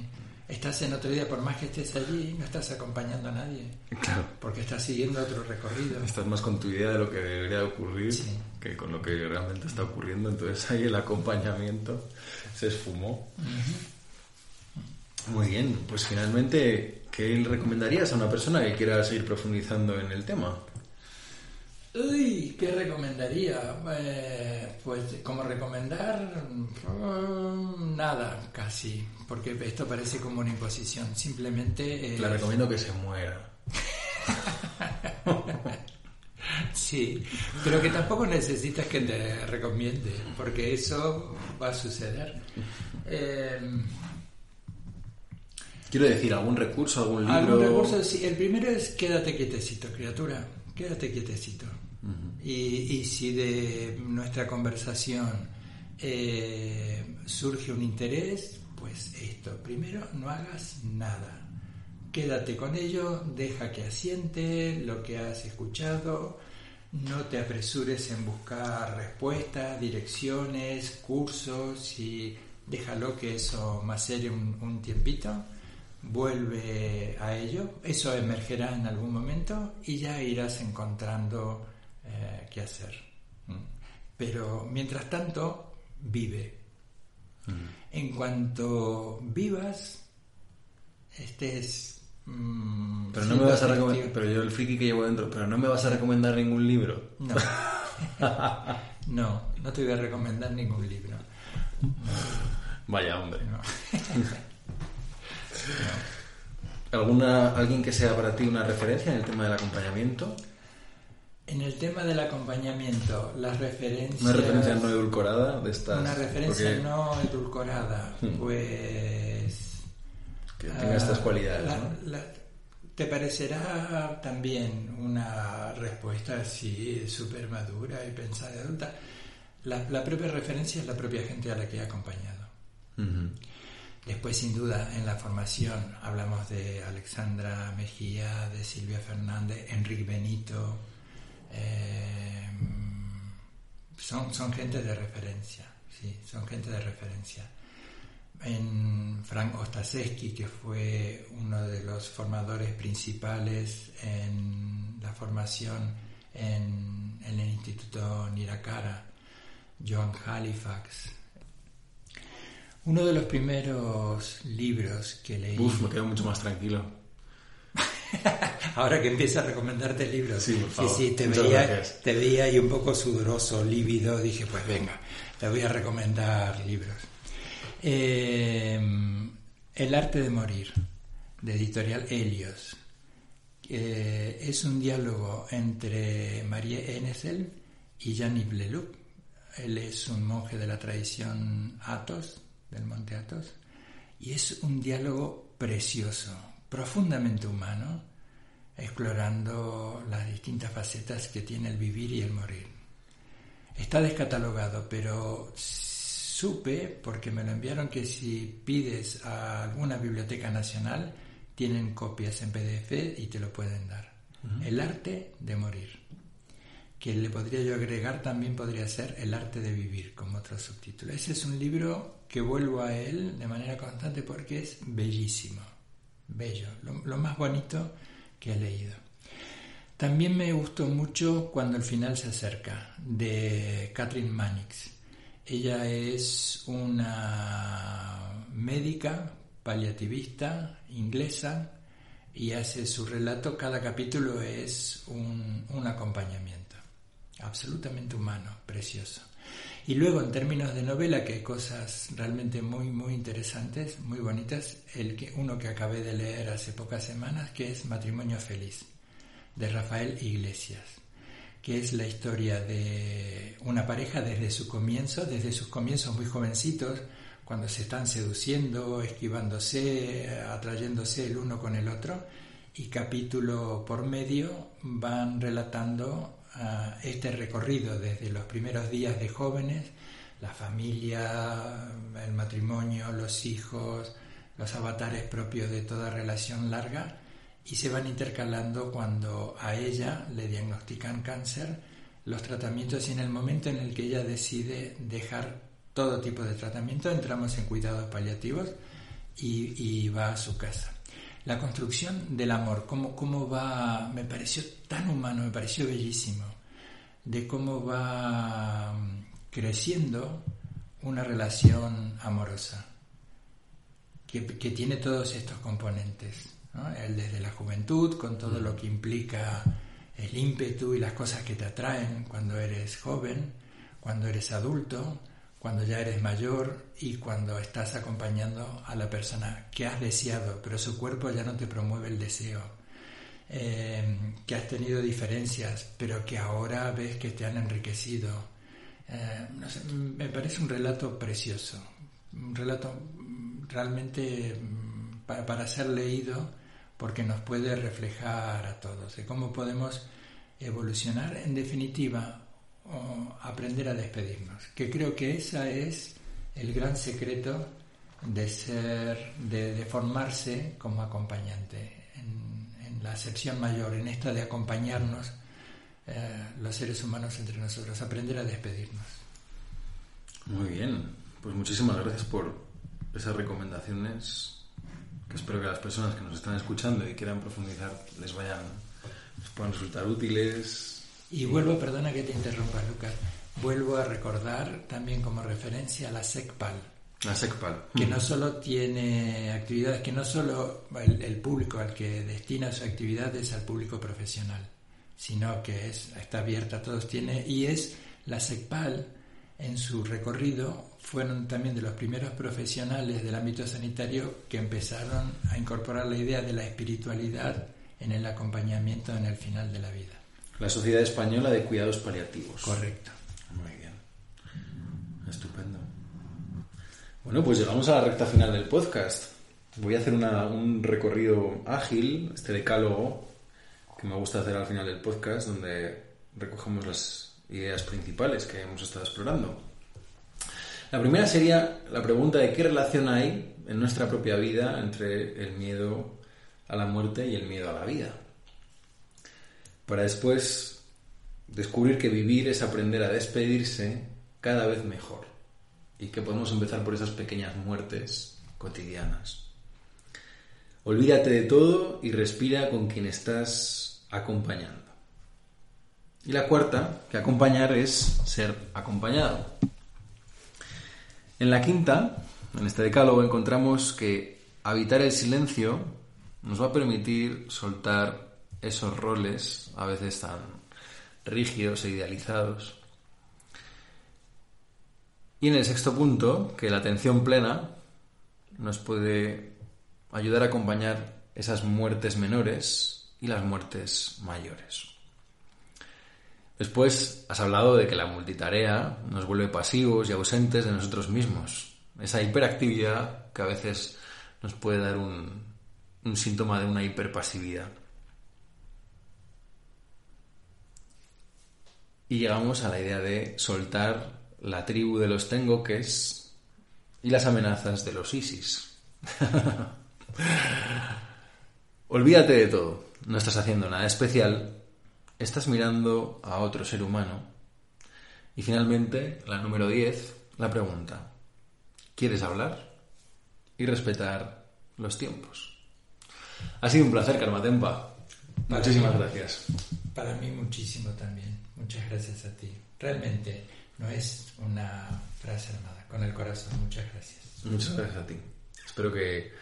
Speaker 3: Estás en otro día, por más que estés allí, no estás acompañando a nadie.
Speaker 2: Claro.
Speaker 3: Porque estás siguiendo otro recorrido.
Speaker 2: Estás más con tu idea de lo que debería ocurrir que con lo que realmente está ocurriendo. Entonces ahí el acompañamiento se esfumó. Muy bien, pues finalmente, ¿qué le recomendarías a una persona que quiera seguir profundizando en el tema?
Speaker 3: Uy, ¿qué recomendaría? Eh, pues como recomendar, mm, nada, casi, porque esto parece como una imposición. Simplemente...
Speaker 2: Eh, Le recomiendo que se muera.
Speaker 3: sí, pero que tampoco necesitas que te recomiende, porque eso va a suceder. Em,
Speaker 2: Quiero decir, algún recurso, algún libro.
Speaker 3: Algún recurso, sí. El primero es quédate quietecito, criatura. Quédate quietecito y, si de nuestra conversación eh, surge un interés, pues esto, primero no hagas nada. Quédate con ello, deja que asiente lo que has escuchado, no te apresures en buscar respuestas, direcciones, cursos y déjalo que eso macere un, un tiempito, vuelve a ello, eso emergerá en algún momento y ya irás encontrando eh, qué hacer. pero mientras tanto vive. En cuanto vivas, estés...
Speaker 2: Mm, pero no me vas a recomendar, pero yo el friki que llevo dentro, pero no me vas a recomendar ningún libro.
Speaker 3: No. no, no te voy a recomendar ningún libro.
Speaker 2: Vaya hombre. ¿Alguna, ¿Alguien que sea para ti una referencia en el tema del acompañamiento?
Speaker 3: En el tema del acompañamiento, las referencias...
Speaker 2: ¿Una referencia no edulcorada de estas?
Speaker 3: Una referencia no edulcorada, hmm. pues...
Speaker 2: Que tenga estas ah, cualidades,
Speaker 3: te parecerá también una respuesta así súper madura y pensada adulta. La, la, propia referencia es la propia gente a la que he acompañado. Después, sin duda, en la formación hablamos de Alexandra Mejía, de Silvia Fernández, Enrique Benito, eh, son, son gente de referencia, sí, son gente de referencia. En Frank Ostaseski, que fue uno de los formadores principales en la formación en, el Instituto Nirakara, John Halifax. Uno de los primeros libros que leí.
Speaker 2: Uf, me quedo mucho más tranquilo
Speaker 3: Ahora que empieza a recomendarte libros. Sí, sí, te, veía, te veía y un poco sudoroso, lívido. Dije, pues venga, te voy a recomendar libros. Em, El arte de morir, de editorial Helios. es un diálogo entre Marie Enesel y Jean-Yves Leloup. Él es un monje de la tradición Athos, del monte Athos, y es un diálogo precioso, profundamente humano, explorando las distintas facetas que tiene el vivir y el morir. Está descatalogado, pero supe, porque me lo enviaron, que si pides a alguna biblioteca nacional, tienen copias en PDF y te lo pueden dar. El arte de morir, que le podría yo agregar también podría ser El arte de vivir, como otro subtítulo. Ese es un libro que vuelvo a él de manera constante porque es bellísimo bello, lo, más bonito que he leído. También me gustó mucho cuando el final se acerca, de Catherine Mannix. Ella es una médica paliativista inglesa y hace su relato, cada capítulo es un, un acompañamiento, absolutamente humano, precioso. Y luego, en términos de novela, que hay cosas realmente muy, muy interesantes, muy bonitas, el que, uno que acabé de leer hace pocas semanas, que es Matrimonio Feliz, de Rafael Iglesias, que es la historia de una pareja desde su comienzo, desde sus comienzos muy jovencitos, cuando se están seduciendo, esquivándose, atrayéndose el uno con el otro, y capítulo por medio van relatando este recorrido desde los primeros días de jóvenes, la familia, el matrimonio, los hijos, los avatares propios de toda relación larga y se van intercalando cuando a ella le diagnostican cáncer, los tratamientos y en el momento en el que ella decide dejar todo tipo de tratamiento, entramos en cuidados paliativos y, va a su casa. La construcción del amor, cómo, cómo va, me pareció tan humano, me pareció bellísimo, de cómo va mm, creciendo una relación amorosa, que, tiene todos estos componentes. El desde la juventud, con todo lo que implica el ímpetu y las cosas que te atraen cuando eres joven, cuando eres adulto, cuando ya eres mayor y cuando estás acompañando a la persona que has deseado, pero su cuerpo ya no te promueve el deseo. Eh, que has tenido diferencias, pero que ahora ves que te han enriquecido. Eh, me parece un relato precioso, un relato realmente mm, para, ser leído porque nos puede reflejar a todos de cómo podemos evolucionar, en definitiva, aprender a despedirnos, que creo que ese es el gran secreto de ser, de, formarse como acompañante. En, la acepción mayor, en esta de acompañarnos eh, los seres humanos entre nosotros, aprender a despedirnos.
Speaker 2: Muy bien, pues muchísimas gracias por esas recomendaciones que espero que las personas que nos están escuchando y quieran profundizar les vayan, les puedan resultar útiles,
Speaker 3: y vuelvo, perdona que te interrumpa, Lucas, vuelvo a recordar también como referencia a la SECPAL.
Speaker 2: La SECPAL.
Speaker 3: Que no solo tiene actividades, que no solo el, público al que destina su actividad es al público profesional, sino que es, está abierta a todos, tiene, y es la SECPAL en su recorrido fueron también de los primeros profesionales del ámbito sanitario que empezaron a incorporar la idea de la espiritualidad en el acompañamiento en el final de la vida.
Speaker 2: La Sociedad Española de Cuidados Paliativos.
Speaker 3: Correcto.
Speaker 2: Muy bien. Estupendo. Bueno, pues llegamos a la recta final del podcast. Voy a hacer un recorrido ágil, este decálogo que me gusta hacer al final del podcast, donde recogemos las ideas principales que hemos estado explorando. La primera sería la pregunta de qué relación hay en nuestra propia vida entre el miedo a la muerte y el miedo a la vida. Para después descubrir que vivir es aprender a despedirse cada vez mejor y que podemos empezar por esas pequeñas muertes cotidianas. Olvídate de todo y respira con quien estás acompañando. Y la cuarta, que acompañar es ser acompañado. En la quinta, en este decálogo, encontramos que habitar el silencio nos va a permitir soltar esos roles, a veces tan rígidos e idealizados. Y en el sexto punto, que la atención plena nos puede ayudar a acompañar esas muertes menores y las muertes mayores. Después has hablado de que la multitarea nos vuelve pasivos y ausentes de nosotros mismos. Esa hiperactividad que a veces nos puede dar un, síntoma de una hiperpasividad. Y llegamos a la idea de soltar la tribu de los tengoques y las amenazas de los ISIS. Olvídate de todo, no estás haciendo nada especial estás mirando a otro ser humano. Y finalmente, la número 10, la pregunta. ¿Quieres hablar? Y respetar los tiempos. Ha sido un placer, Karmatempa. Muchísimas gracias.
Speaker 3: Para mí muchísimo también. Muchas gracias a ti. Realmente no es una frase armada, con el corazón. Muchas gracias.
Speaker 2: Muchas gracias a ti. Espero que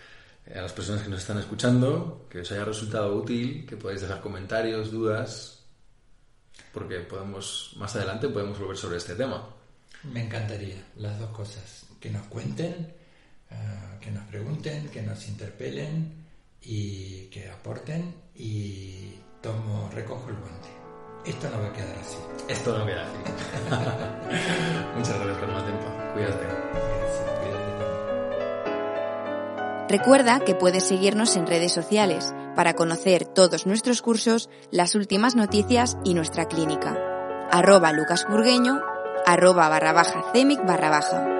Speaker 2: a las personas que nos están escuchando, que os haya resultado útil, que podáis dejar comentarios, dudas, porque podemos, más adelante podemos volver sobre este tema.
Speaker 3: Me encantaría las dos cosas, que nos cuenten, eh, que nos pregunten, que nos interpelen y que aporten y tomo, recojo el guante. Esto no va a quedar así.
Speaker 2: Esto no queda así. Muchas gracias por más tiempo. Cuídate. Gracias, cuídate.
Speaker 1: Recuerda que puedes seguirnos en redes sociales para conocer todos nuestros cursos, las últimas noticias y nuestra clínica. Arroba lucasburgueño, arroba barra baja cemic barra baja.